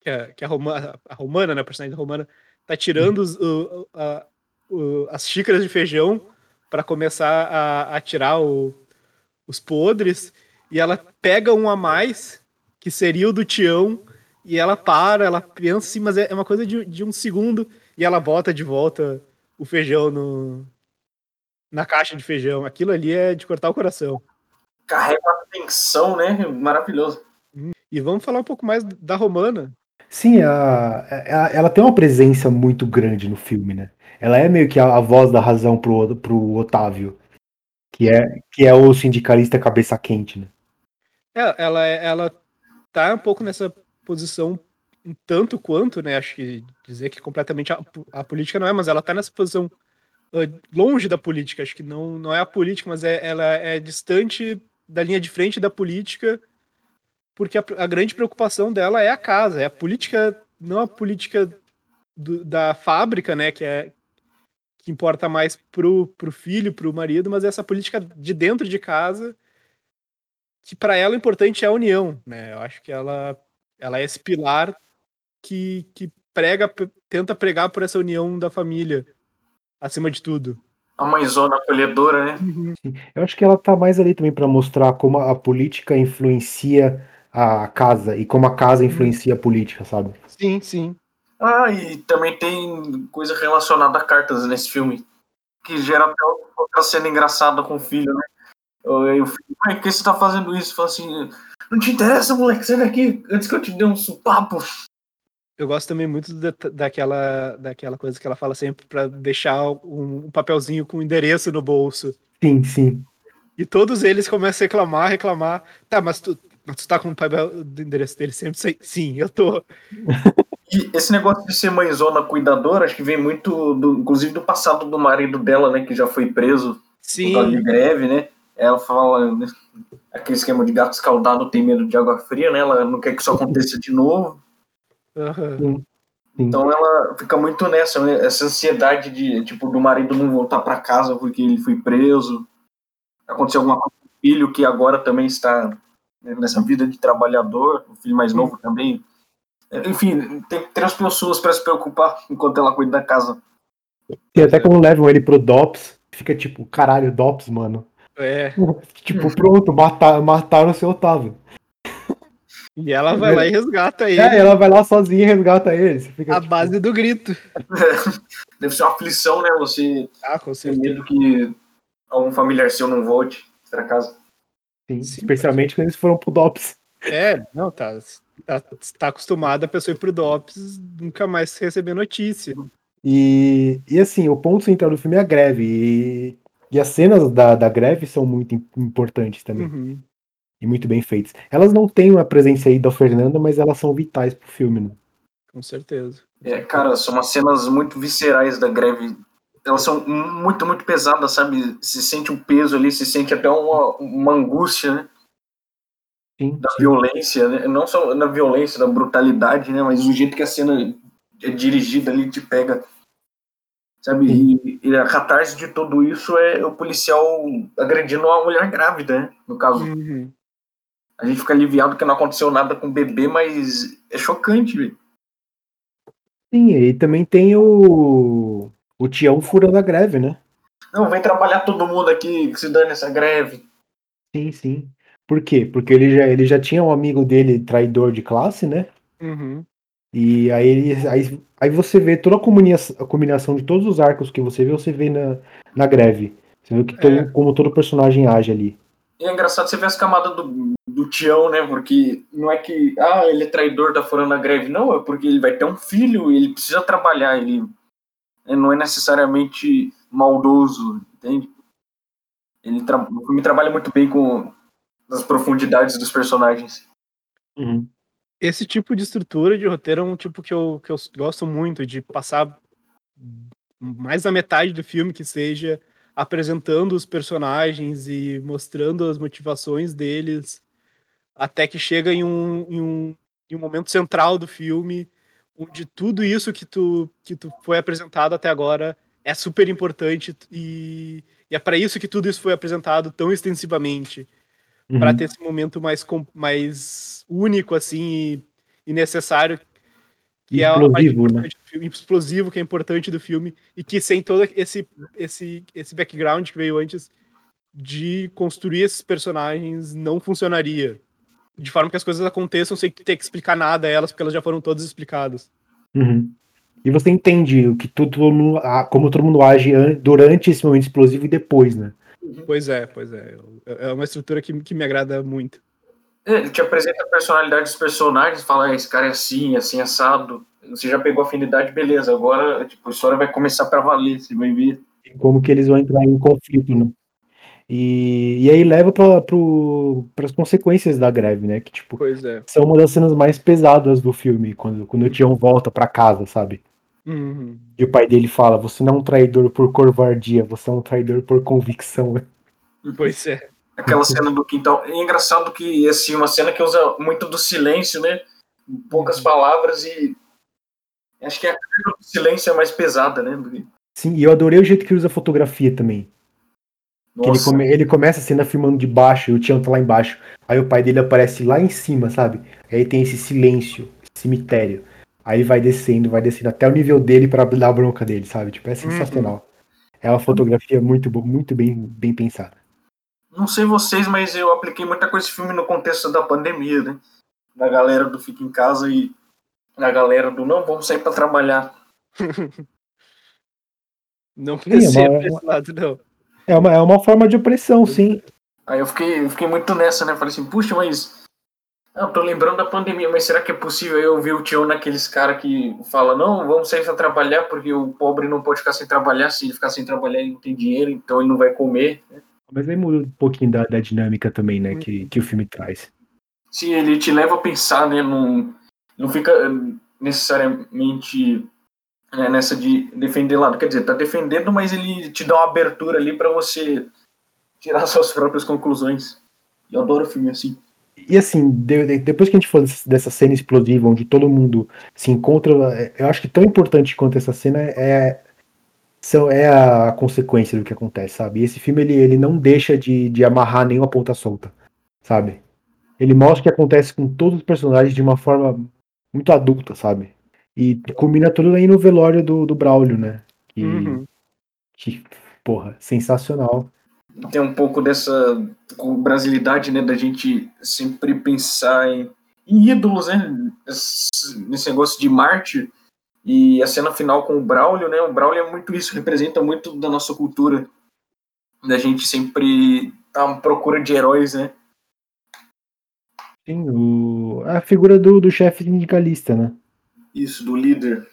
Que a, que a, Roma, a Romana, né? A personagem da Romana, tá tirando os, o, a, o, as xícaras de feijão para começar a, a tirar o, os podres. E ela pega um a mais, que seria o do Tião, e ela para, ela pensa assim, mas é, é uma coisa de, de um segundo, e ela bota de volta o feijão no, na caixa de feijão. Aquilo ali é de cortar o coração carrega a tensão, né? Maravilhoso. E vamos falar um pouco mais da Romana. Sim, a, a, ela tem uma presença muito grande no filme, né? Ela é meio que a, a voz da razão pro, pro Otávio, que é, que é o sindicalista cabeça quente, né? É, ela, ela tá um pouco nessa posição um tanto quanto, né? Acho que dizer que completamente a, a política não é, mas ela tá nessa posição uh, longe da política. Acho que não, não é a política, mas é, ela é distante da linha de frente da política, porque a, a grande preocupação dela é a casa, é a política, não a política do, da fábrica, né, que é que importa mais pro, pro filho, pro marido, mas é essa política de dentro de casa, que para ela o importante é a união, né? Eu acho que ela, ela é esse pilar que, que prega, tenta pregar por essa união da família, acima de tudo a mãezona acolhedora, né? Uhum. Eu acho que ela tá mais ali também para mostrar como a política influencia a casa e como a casa influencia a política, sabe? Sim, sim. Ah, e também tem coisa relacionada a cartas nesse filme, que gera até outra cena engraçada com o filho, né? Eu, filho, por que você tá fazendo isso? Fala assim, não te interessa, moleque, sai daqui antes que eu te dê um supapo. Eu gosto também muito da, daquela, daquela coisa que ela fala sempre para deixar um, um, papelzinho com endereço no bolso. Sim, sim. E todos eles começam a reclamar, reclamar. Tá, mas tu, tu tá com o papel do endereço dele sempre? Sim, eu tô. E esse negócio de ser mãezona cuidadora, acho que vem muito, do, inclusive, do passado do marido dela, né? Que já foi preso Sim. por causa de greve, né? Ela fala né, aquele esquema de gato escaldado tem medo de água fria, né? Ela não quer que isso aconteça de novo. Uhum. Então ela fica muito nessa, né? essa ansiedade de tipo do marido não voltar para casa porque ele foi preso. Aconteceu alguma coisa com o filho que agora também está né, nessa vida de trabalhador, o filho mais novo também. Enfim, tem três pessoas para se preocupar enquanto ela cuida da casa. E até quando levam ele pro DOPS, fica tipo, caralho, DOPS, mano. É. Tipo, pronto, matar, mataram o seu Otávio. E ela vai lá e resgata ele. É, ela vai lá sozinha e resgata ele. Fica, a tipo... base do grito. Deve ser uma aflição, né? Você ah, com certeza. medo que algum familiar seu não volte pra casa. Sim, Sim especialmente quando eles foram pro DOPS. É, não, tá, tá, tá acostumada a pessoa ir pro DOPS nunca mais receber notícia. E, e assim, o ponto central do filme é a greve. E, e as cenas da, da greve são muito importantes também. Uhum. e muito bem feitas. Elas não têm a presença aí da Fernanda, mas elas são vitais pro filme, né? Com certeza. É, cara, são umas cenas muito viscerais da greve. Elas são muito, muito pesadas, sabe? Se sente um peso ali, se sente até uma, uma angústia, né? Sim, Da sim. violência, né? Não só na violência, da brutalidade, né? Mas o jeito que a cena é dirigida ali te pega. Sabe? E, e a catarse de tudo isso é o policial agredindo uma mulher grávida, né? No caso. Uhum. A gente fica aliviado que não aconteceu nada com o bebê, mas é chocante, velho. Sim, e também tem o. O Tião furando a greve, né? Não, vem trabalhar todo mundo aqui, que se dane essa greve. Sim, sim. Por quê? Porque ele já, ele já tinha um amigo dele traidor de classe, né? Uhum. E aí, ele- aí, aí você vê toda a combinação, a combinação de todos os arcos que você vê, você vê na, na greve. Você vê que todo- É. como todo personagem age ali. E é engraçado você ver as camadas do, do Tião, né? Porque não é que, ah, ele é traidor, tá furando a greve. Não, é porque ele vai ter um filho e ele precisa trabalhar. Ele ele não é necessariamente maldoso, entende? Ele tra o filme trabalha muito bem com as profundidades dos personagens. Esse tipo de estrutura de roteiro é um tipo que eu, que eu gosto muito, de passar mais da metade do filme que seja apresentando os personagens e mostrando as motivações deles, até que chega em um, em um, em um momento central do filme, onde tudo isso que tu, que tu foi apresentado até agora é super importante e, e é para isso que tudo isso foi apresentado tão extensivamente Uhum. para ter esse momento mais, mais único assim e, necessário que é Explosivo, né? importante do filme, explosivo que é importante do filme e que sem todo esse esse esse background que veio antes de construir esses personagens não funcionaria de forma que as coisas aconteçam sem ter que explicar nada a elas porque elas já foram todas explicadas Uhum. E você entende o que todo mundo, como todo mundo age an- durante esse momento explosivo e depois, né? Pois é pois é é uma estrutura que, que me agrada muito É, Ele te apresenta a personalidade dos personagens, fala, ah, esse cara é assim, assim, assado. Você já pegou afinidade, beleza. Agora, tipo, a história vai começar pra valer, você vai ver. E como que eles vão entrar em conflito, né? E, e aí leva para as consequências da greve, né? Que tipo, pois é são uma das cenas mais pesadas do filme, quando, quando o Tião volta pra casa, sabe? Uhum. E o pai dele fala: Você não é um traidor por covardia, você é um traidor por convicção. pois é Aquela cena do quintal. É engraçado que, assim, uma cena que usa muito do silêncio, né? Poucas palavras e. Acho que a carga do silêncio é mais pesada, né? Sim, e eu adorei o jeito que ele usa a fotografia também. Que ele, Nossa, come- ele começa a cena filmando de baixo e o Tião tá lá embaixo. Aí o pai dele aparece lá em cima, sabe? Aí tem esse silêncio, esse cemitério. Aí vai descendo, vai descendo até o nível dele pra dar a bronca dele, sabe? Tipo, é sensacional. É uma fotografia muito, muito bem, bem pensada. não sei vocês, mas eu apliquei muita coisa esse filme no contexto da pandemia, né? Da galera do fica em casa e da galera do não, vamos sair pra trabalhar. Não pensei é uma- esse lado, não. É uma, é uma forma de opressão, sim. Aí eu fiquei, eu fiquei muito nessa, né? Falei assim, puxa, mas. Eu tô lembrando da pandemia, mas será que é possível eu ver o Tião naqueles caras que fala, não, vamos sair pra trabalhar, porque o pobre não pode ficar sem trabalhar, se ele ficar sem trabalhar ele não tem dinheiro, então ele não vai comer. Mas aí muda um pouquinho da, da dinâmica também, né? Que, que o filme traz. Sim, ele te leva a pensar, né? Não, não fica eh, necessariamente né, nessa de defender lado. Quer dizer, tá defendendo, mas ele te dá uma abertura ali pra você tirar suas próprias conclusões. Eu adoro filme assim. E assim, de- de- depois que a gente falou dessa- cena explosiva, onde todo mundo se encontra, é- eu acho que tão importante quanto essa cena é, são, é a consequência do que acontece, sabe? E esse filme, ele, ele não deixa de, de amarrar nenhuma ponta solta, sabe? Ele mostra o que acontece com todos os personagens de uma forma muito adulta, sabe? E combina tudo aí no velório do, do Braulio, né? Que, Uhum. que, porra, sensacional. Tem um pouco dessa brasilidade, né, da gente sempre pensar em, em ídolos, né, esse- nesse negócio de Marte e a cena final com o Braulio, né, o Braulio é muito isso, representa muito da nossa cultura, da gente sempre tá à procura de heróis, né, Sim, o, a figura do, do chefe sindicalista, né? isso, do líder.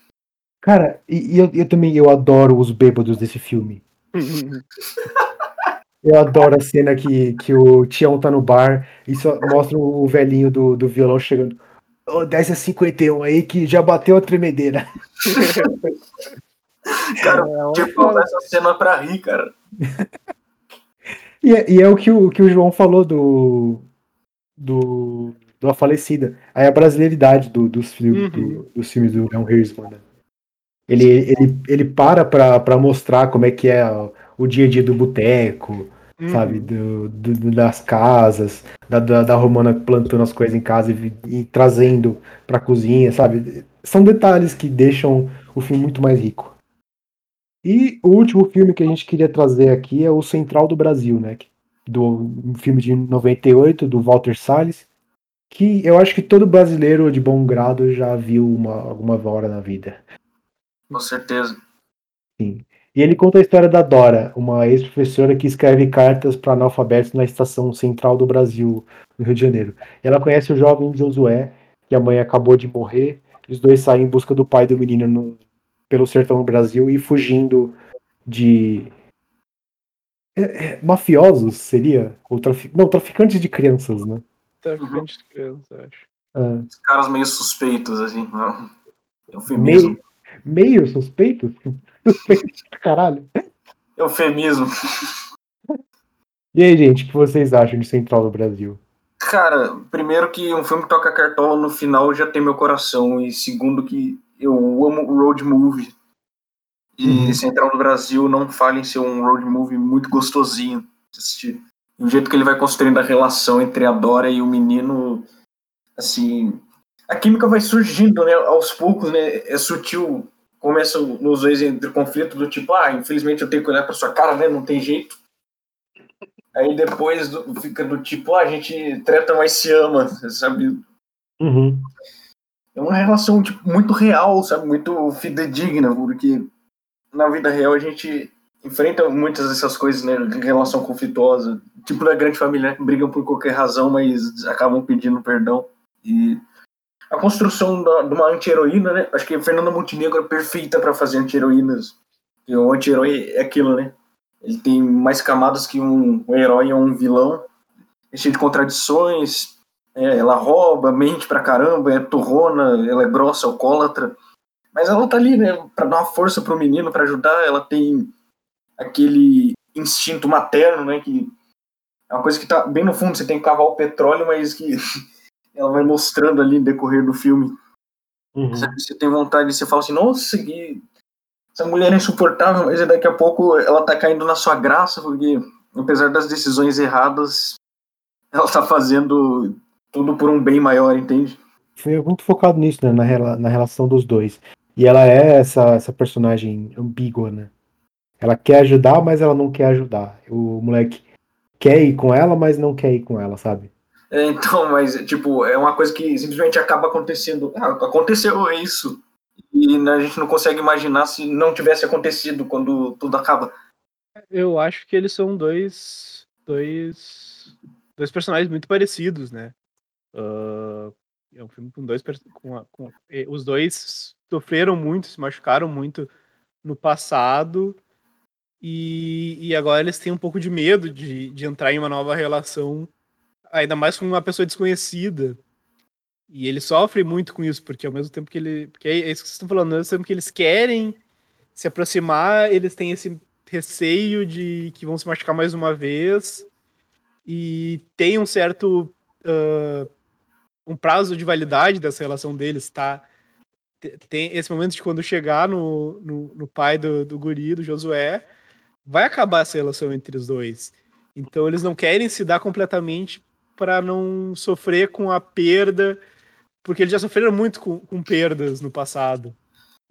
Cara, e, e eu, eu também eu adoro os bêbados desse filme. Eu adoro a cena que, que o Tião tá no bar e só mostra o velhinho do, do violão chegando. Ô, 10 a 51 aí que já bateu a tremedeira. Cara, É, tinha que essa cena pra rir, cara. E é, e é o, que o que o João falou do. do. do A Falecida. Aí a brasileiridade do, dos, filmes, Uhum. do- dos filmes do Leon Hirschman, né? Ele, ele, ele para pra mostrar como é que é o, dia a dia do boteco, Uhum. sabe? Do, do- das casas, da, da, da Romana plantando as coisas em casa e, e trazendo pra cozinha, sabe? São detalhes que deixam o filme muito mais rico. E o último filme que a gente queria trazer aqui é o Central do Brasil, né? Do um filme de 98, do Walter Salles, que eu acho que todo brasileiro de bom grado já viu uma, alguma hora na vida. Com certeza. Sim. E ele conta a história da Dora, uma ex-professora que escreve cartas para analfabetos na estação central do Brasil, no Rio de Janeiro. Ela conhece o jovem Josué, que a mãe acabou de morrer, e os dois saem em busca do pai do menino no- pelo sertão do Brasil e fugindo de. é, é, mafiosos, seria? Ou trafi... Não, traficantes de crianças, né? Traficante de criança, acho. Ah, Os caras meio suspeitos, assim. Não. Eufemismo. meio, meio suspeitos? Suspeitos pra caralho. Eufemismo. E aí, gente, o que vocês acham de Central do Brasil? Cara, primeiro que um filme que toca cartola no final já tem meu coração. E segundo que eu amo road movie. E Uhum. Central do Brasil não falha em ser um road movie muito gostosinho de assistir. O jeito que ele vai construindo a relação entre a Dora e o menino, assim... A química vai surgindo, né, aos poucos, né, é sutil. Começa nos dois entre conflito do tipo, ah, infelizmente eu tenho que olhar pra sua cara, né, não tem jeito. Aí depois do- fica do tipo, ah, a gente treta, mas se ama, sabe? Uhum. É uma relação tipo, muito real, sabe? Muito fidedigna, porque na vida real a gente enfrenta muitas dessas coisas, né? Relação conflituosa. Tipo da grande família, né? brigam por qualquer razão, mas acabam pedindo perdão. E a construção da- de uma anti-heroína, né? Acho que Fernanda Montenegro é perfeita para fazer anti-heroínas. O anti-herói é aquilo, né? Ele tem mais camadas que um, um herói ou um vilão. É cheio de contradições, é, ela rouba, mente pra caramba, é turrona, ela é grossa, alcoólatra. Mas ela tá ali, né, pra dar uma força pro menino, pra ajudar. Ela tem aquele instinto materno, né, que é uma coisa que tá bem no fundo. Você tem que cavar o petróleo, mas que ela vai mostrando ali no decorrer do filme. Uhum. Sabe? Você tem vontade, você fala assim, nossa, que... essa mulher é insuportável, mas daqui a pouco ela tá caindo na sua graça, porque apesar das decisões erradas, ela tá fazendo tudo por um bem maior, entende? Foi muito focado nisso, né? Na, na relação dos dois. E ela é essa, essa personagem ambígua, né? Ela quer ajudar, mas ela não quer ajudar. O moleque quer ir com ela, mas não quer ir com ela, sabe? É, então, mas, tipo, é uma coisa que simplesmente acaba acontecendo. Ah, aconteceu isso. E né, a gente não consegue imaginar se não tivesse acontecido quando tudo acaba. Eu acho que eles são dois. dois. dois personagens muito parecidos, né? Ah, é um filme com dois. Com, a- com- eh, os dois sofreram muito, se machucaram muito no passado. E, e agora eles têm um pouco de medo de, de entrar em uma nova relação, ainda mais com uma pessoa desconhecida. E ele sofre muito com isso, porque ao mesmo tempo que ele. Porque é isso que vocês estão falando, ao mesmo tempo que eles querem se aproximar, eles têm esse receio de que vão se machucar mais uma vez. E tem um certo. ah, um prazo de validade dessa relação deles, tá? Te- Tem esse momento de quando chegar no, no, no pai do, do guri, do Josué, vai acabar essa relação entre os dois. Então eles não querem se dar completamente para não sofrer com a perda, porque eles já sofreram muito com, com perdas no passado.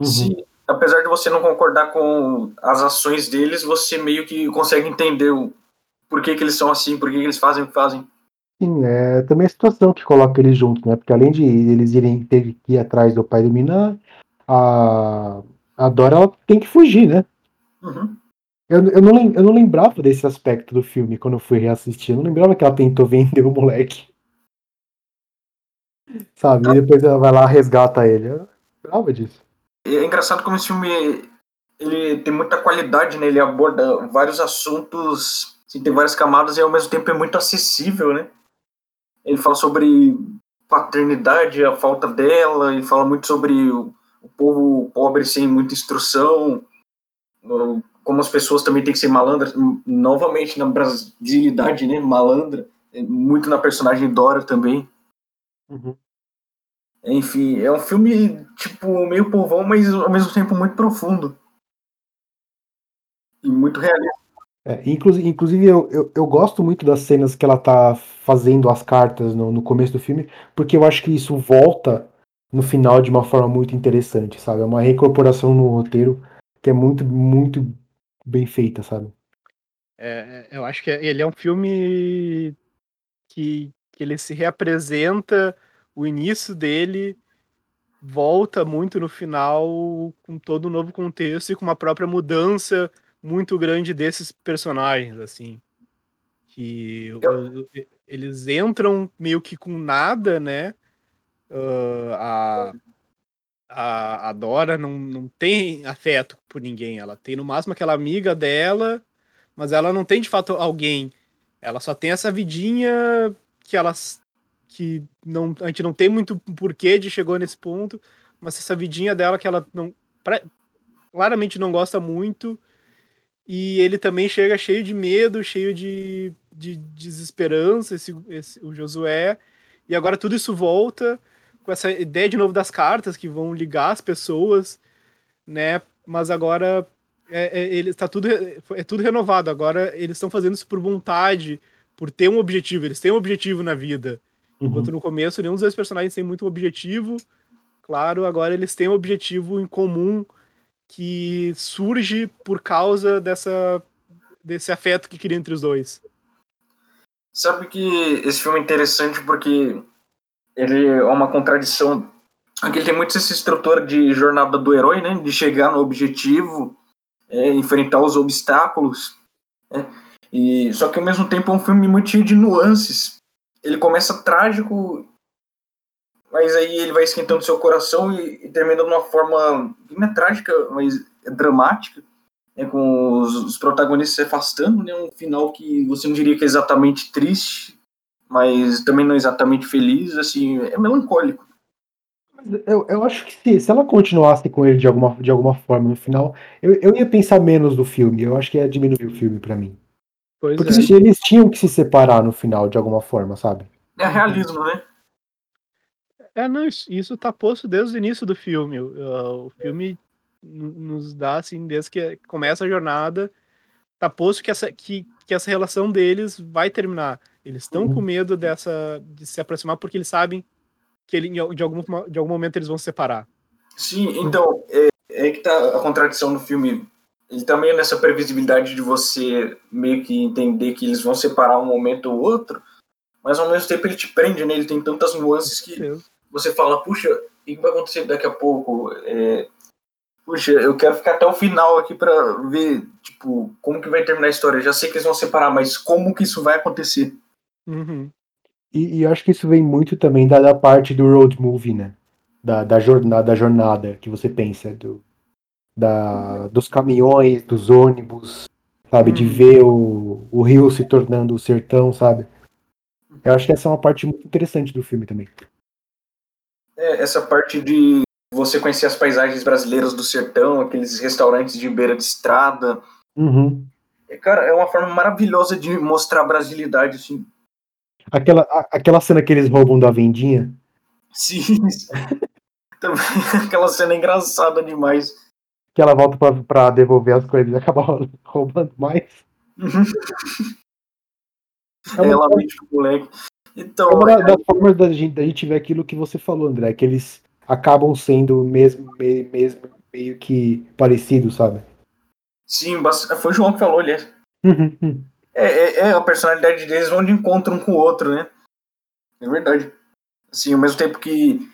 Uhum. Se, apesar de você não concordar com as ações deles, você meio que consegue entender o por que, que eles são assim, por que, que eles fazem o que fazem. Sim, é também a situação que coloca eles juntos, né? Porque além de eles irem ter que ir atrás do pai do Minan, a, a Dora ela tem que fugir, né? Uhum. Eu, eu, não, eu não lembrava desse aspecto do filme quando eu fui reassistir. Eu não lembrava que ela tentou vender o moleque. Sabe? E depois ela vai lá resgata ele. Eu não lembrava disso. É engraçado como esse filme ele tem muita qualidade, né? Ele aborda vários assuntos Assim, tem várias camadas e ao mesmo tempo é muito acessível, né? Ele fala sobre paternidade, a falta dela, e fala muito sobre o, o povo pobre sem muita instrução, como as pessoas também têm que ser malandras, novamente na brasilidade, né, malandra, é muito na personagem Dora também. Uhum. Enfim, é um filme, tipo, meio povão, mas ao mesmo tempo muito profundo. E muito realista. É, inclusive, inclusive eu, eu, eu, gosto muito das cenas que ela tá fazendo as cartas no, no começo do filme, porque eu acho que isso volta no final de uma forma muito interessante, sabe? É uma reincorporação no roteiro que é muito, muito bem feita, sabe? É, é eu acho que ele é um filme que, que ele se reapresenta, o início dele volta muito no final com todo um novo contexto e com uma própria mudança muito grande desses personagens, assim. Que eu... eles entram meio que com nada, né? Uh, a, a, a Dora não, não tem afeto por ninguém. Ela tem no máximo aquela amiga dela, mas ela não tem de fato alguém. Ela só tem essa vidinha que elas que não a gente não tem muito porquê de chegou nesse ponto, mas essa vidinha dela que ela não pra, claramente não gosta muito e ele também chega cheio de medo, cheio de, de desesperança, esse, esse, o Josué. E agora tudo isso volta com essa ideia de novo das cartas que vão ligar as pessoas, né? Mas agora é, é, ele está tudo é tudo renovado. Agora eles estão fazendo isso por vontade, por ter um objetivo. Eles têm um objetivo na vida. Uhum. Enquanto no começo nenhum dos dois personagens tem muito objetivo. Claro, agora eles têm um objetivo em comum que surge por causa dessa, desse afeto que cria entre os dois. Sabe que esse filme é interessante porque ele é uma contradição. Aqui ele tem muito essa estrutura de jornada do herói, né? De chegar no objetivo, é, enfrentar os obstáculos. Né? E, só que ao mesmo tempo é um filme muito cheio de nuances. Ele começa trágico mas aí ele vai esquentando seu coração e, e termina de uma forma não é trágica, mas é dramática, né, com os, os, protagonistas se afastando, né, um final que você não diria que é exatamente triste, mas também não é exatamente feliz, assim, é melancólico. Eu, eu acho que se, se ela continuasse com ele de alguma, de alguma forma no final, eu, eu ia pensar menos do filme, eu acho que ia diminuir o filme para mim. Pois Porque é. eles tinham que se separar no final de alguma forma, sabe? É realismo, né? É, não, isso, isso tá posto desde o início do filme. O, o filme nos dá, assim, desde que começa a jornada, tá posto que essa, que, que essa relação deles vai terminar. Eles estão uhum. com medo dessa, de se aproximar porque eles sabem que ele, de, algum, de algum momento eles vão se separar. Sim, então, é, é que tá a contradição do filme. Ele também tá nessa previsibilidade de você meio que entender que eles vão separar um momento ou outro, mas ao mesmo tempo ele te prende, né? Ele tem tantas nuances que você fala, puxa, o que vai acontecer daqui a pouco? É, puxa, eu quero ficar até o final aqui para ver, tipo, como que vai terminar a história. Eu já sei que eles vão separar, mas como que isso vai acontecer? Uhum. E, e, eu acho que isso vem muito também da, da parte do road movie, né? Da, da, jornada, da jornada que você pensa, do, da, dos caminhões, dos ônibus, sabe? Uhum. De ver o, o rio se tornando o sertão, sabe? Eu acho que essa é uma parte muito interessante do filme também é, essa parte de você conhecer as paisagens brasileiras do sertão, aqueles restaurantes de beira de estrada. Uhum. É, cara, é uma forma maravilhosa de mostrar a brasilidade, assim. Aquela, a, aquela cena que eles roubam da vendinha. Sim. Também, aquela cena é engraçada demais. Que ela volta pra, pra devolver as coisas e acaba roubando mais. Uhum. É uma... Ela mente o moleque. Então, é uma é... das formas da gente, da gente ver aquilo que você falou, André, que eles acabam sendo mesmo, mesmo meio que parecidos, sabe? Sim, foi o João que falou, aliás. É, é, é, a personalidade deles onde encontram um com o outro, né? É verdade. Assim, ao mesmo tempo que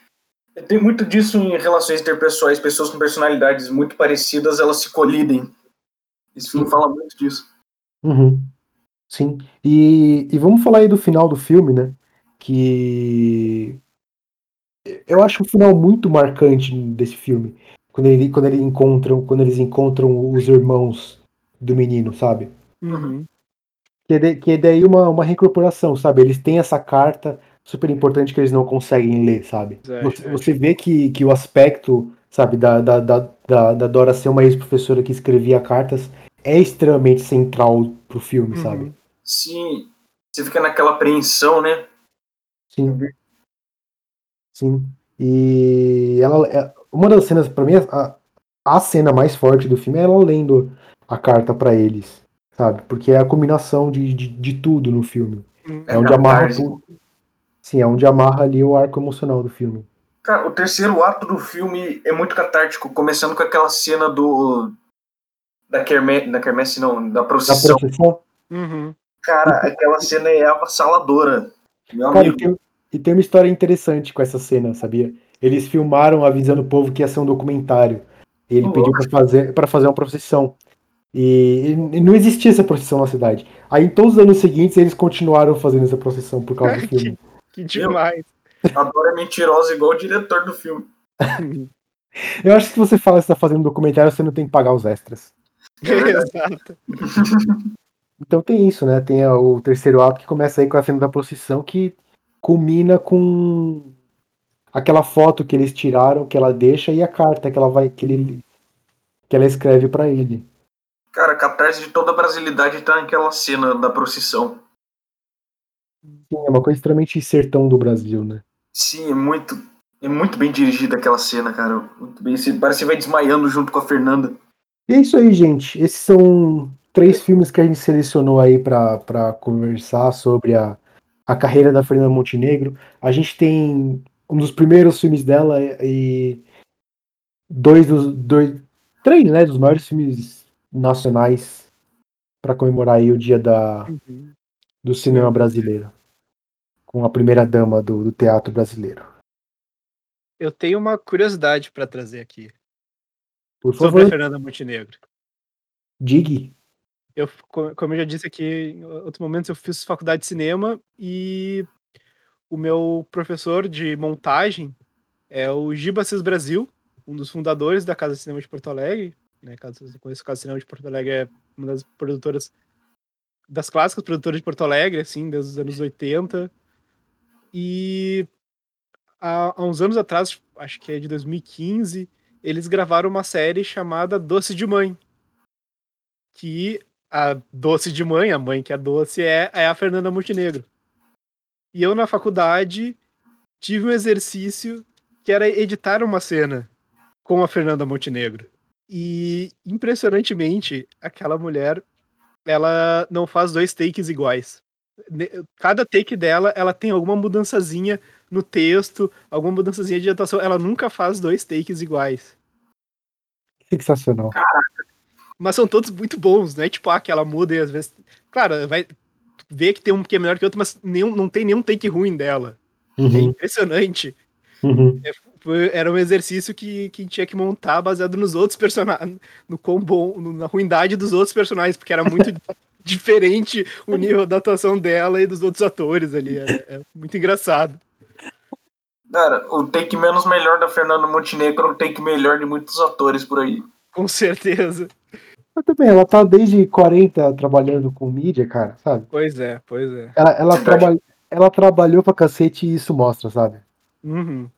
tem muito disso em relações interpessoais, pessoas com personalidades muito parecidas, elas se colidem. Esse filme fala muito disso. Uhum. Sim. E, e vamos falar aí do final do filme, né? Que eu acho o final muito marcante desse filme. Quando, ele, quando, ele encontram, quando eles encontram os irmãos do menino, sabe? Uhum. Que é, de- que é daí uma, uma reincorporação, sabe? Eles têm essa carta super importante que eles não conseguem ler, sabe? É, Você, é. você vê que, que o aspecto, sabe, da, da, da, da, Dora ser uma ex-professora que escrevia cartas é extremamente central pro filme, Uhum. sabe? Sim, você fica naquela apreensão, né? Sim. Sim. E ela, é- uma das cenas, pra mim, a, a cena mais forte do filme é ela lendo a carta pra eles, sabe? Porque é a combinação de, de, de tudo no filme. É onde amarra catarse. tudo. Sim, é onde amarra ali o arco emocional do filme. Cara, o terceiro ato do filme é muito catártico, começando com aquela cena do. Da quermesse, da quermesse não, da Da procissão. procissão. Uhum. Cara, aquela cena é avassaladora. Meu Cara, e amigo. tem, e tem uma história interessante com essa cena, sabia? Eles filmaram avisando o povo que ia ser um documentário. E ele Ô, pediu pra fazer, pra fazer uma procissão. E, e não existia essa procissão na cidade. Aí, em todos os anos seguintes, eles continuaram fazendo essa procissão por causa do filme. Que demais. A Dora é mentirosa igual o diretor do filme. Eu acho que se você fala que você tá fazendo um documentário, você não tem que pagar os extras. Exato. Então tem isso, né? Tem o terceiro ato que começa aí com a cena da procissão que culmina com aquela foto que eles tiraram, que ela deixa e a carta que ela vai que ele que ela escreve pra ele. Cara, a catarse de toda a brasilidade tá naquela cena da procissão. Sim, é uma coisa extremamente sertão do Brasil, né? Sim, é muito, é muito bem dirigida aquela cena, cara. Muito bem. Parece que vai desmaiando junto com a Fernanda. E é isso aí, gente. Esses são três filmes que a gente selecionou aí pra conversar sobre a, a carreira da Fernanda Montenegro. A gente tem um dos primeiros filmes dela e dois dos dois, três, né, dos maiores filmes nacionais pra comemorar aí o dia da, Uhum. do cinema brasileiro, com a primeira dama do, do teatro brasileiro. Eu tenho uma curiosidade pra trazer aqui Por sobre a favor, Fernanda Montenegro. diga. Eu, co- como eu já disse aqui em outros momentos, eu fiz faculdade de cinema e o meu professor de montagem é o Giba Cis Brasil, um dos fundadores da Casa de Cinema de Porto Alegre. Né? Casa, eu conheço a Casa de Cinema de Porto Alegre, é uma das produtoras, das clássicas produtoras de Porto Alegre, assim, desde os anos 80. E há, há uns anos atrás, acho que é de 2015, eles gravaram uma série chamada Doce de Mãe, que a doce de mãe, a mãe que é doce, é, é a Fernanda Montenegro. E eu, na faculdade, tive um exercício que era editar uma cena com a Fernanda Montenegro. E, impressionantemente, aquela mulher, ela não faz dois takes iguais. Cada take dela, ela tem alguma mudançazinha no texto, alguma mudançazinha de atuação. Ela nunca faz dois takes iguais. Sensacional. Mas são todos muito bons, né? Tipo, ah, que ela muda e às vezes. Claro, vai ver que tem um que é melhor que outro, mas nenhum, não tem nenhum take ruim dela. É Uhum, impressionante. uhum. Foi- era um exercício que, que tinha que montar baseado nos outros personagens, no quão bom, no- na ruindade dos outros personagens, porque era muito diferente o nível da atuação dela e dos outros atores ali. Era, é muito engraçado. Cara, o take menos melhor da Fernanda Montenegro é o take melhor de muitos atores por aí. Com certeza. Mas também, ela tá desde 40 trabalhando com mídia, cara, sabe? Pois é, pois é. Ela, ela, traba- ela trabalhou pra cacete e isso mostra, sabe? Uhum.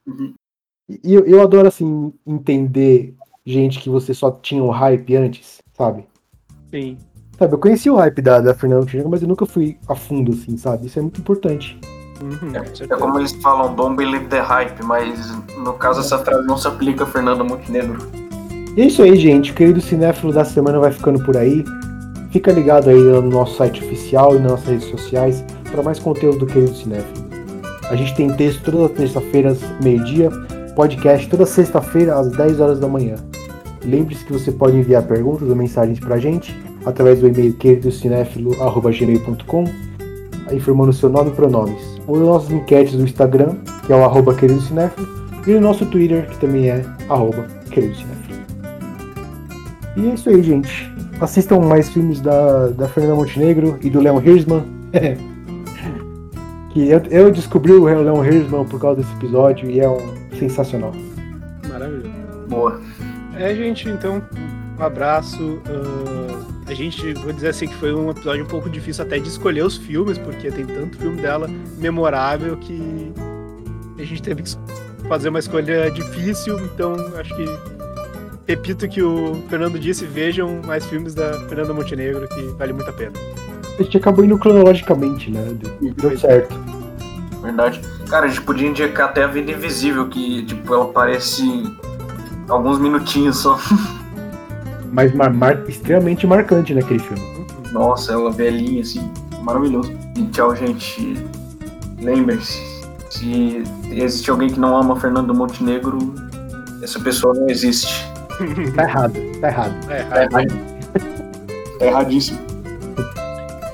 E eu, eu adoro, assim, entender gente que você só tinha um hype antes, sabe? Sim. Sabe, eu conheci o hype da, da Fernanda Montenegro, mas eu nunca fui a fundo, assim, sabe? Isso é muito importante. Uhum, É certeza. como eles falam, don't believe the hype, mas no caso essa frase não se aplica a Fernanda Montenegro. E é isso aí, gente. O querido cinéfilo da semana vai ficando por aí. Fica ligado aí no nosso site oficial e nas nossas redes sociais para mais conteúdo do querido cinéfilo. A gente tem texto todas as terças-feiras, meio-dia, podcast toda sexta-feira às 10 horas da manhã. Lembre-se que você pode enviar perguntas ou mensagens pra gente através do e-mail queridocinéfilo.gmail.com informando seu nome e pronomes. Ou nas nossas enquetes do Instagram, que é o arroba queridocinéfilo, e no nosso Twitter, que também é arroba queridocinéfilo. E é isso aí, gente. Assistam mais filmes da, da Fernanda Montenegro e do Leon Hirschman. que eu, eu descobri o Leon Hirschman por causa desse episódio e é um sensacional. Maravilhoso. Boa. É, gente, então, um abraço. ah, A gente, vou dizer assim, que foi um episódio um pouco difícil até de escolher os filmes, porque tem tanto filme dela memorável que a gente teve que fazer uma escolha difícil, então acho que repito que o Fernando disse, vejam mais filmes da Fernanda Montenegro, que vale muito a pena. A gente acabou indo cronologicamente, né? Deu, deu certo. Verdade. Cara, a gente podia indicar até a Vida Invisível, que, tipo, ela aparece alguns minutinhos só. Mas mar, mar, extremamente marcante naquele filme. Nossa, ela velhinha, assim, maravilhoso. E tchau, gente. Lembre-se, se existe alguém que não ama Fernando Montenegro, essa pessoa não existe. Tá errado, tá errado. É, Tá errado. Tá erradíssimo.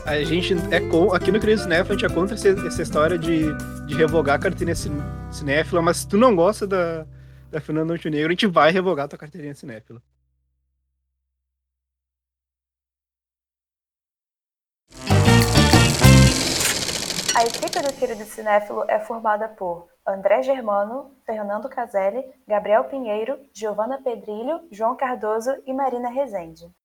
a gente é com, aqui no Cris Cinéfilo, a gente é contra essa história de, de revogar a carteirinha cin- cinéfila, mas se tu não gosta da, da Fernanda Montenegro, a gente vai revogar tua carteirinha cinéfila. A equipe do Querido Cinéfilo é formada por André Germano, Fernando Caselli, Gabriel Pinheiro, Giovana Pedrilho, João Cardoso e Marina Rezende.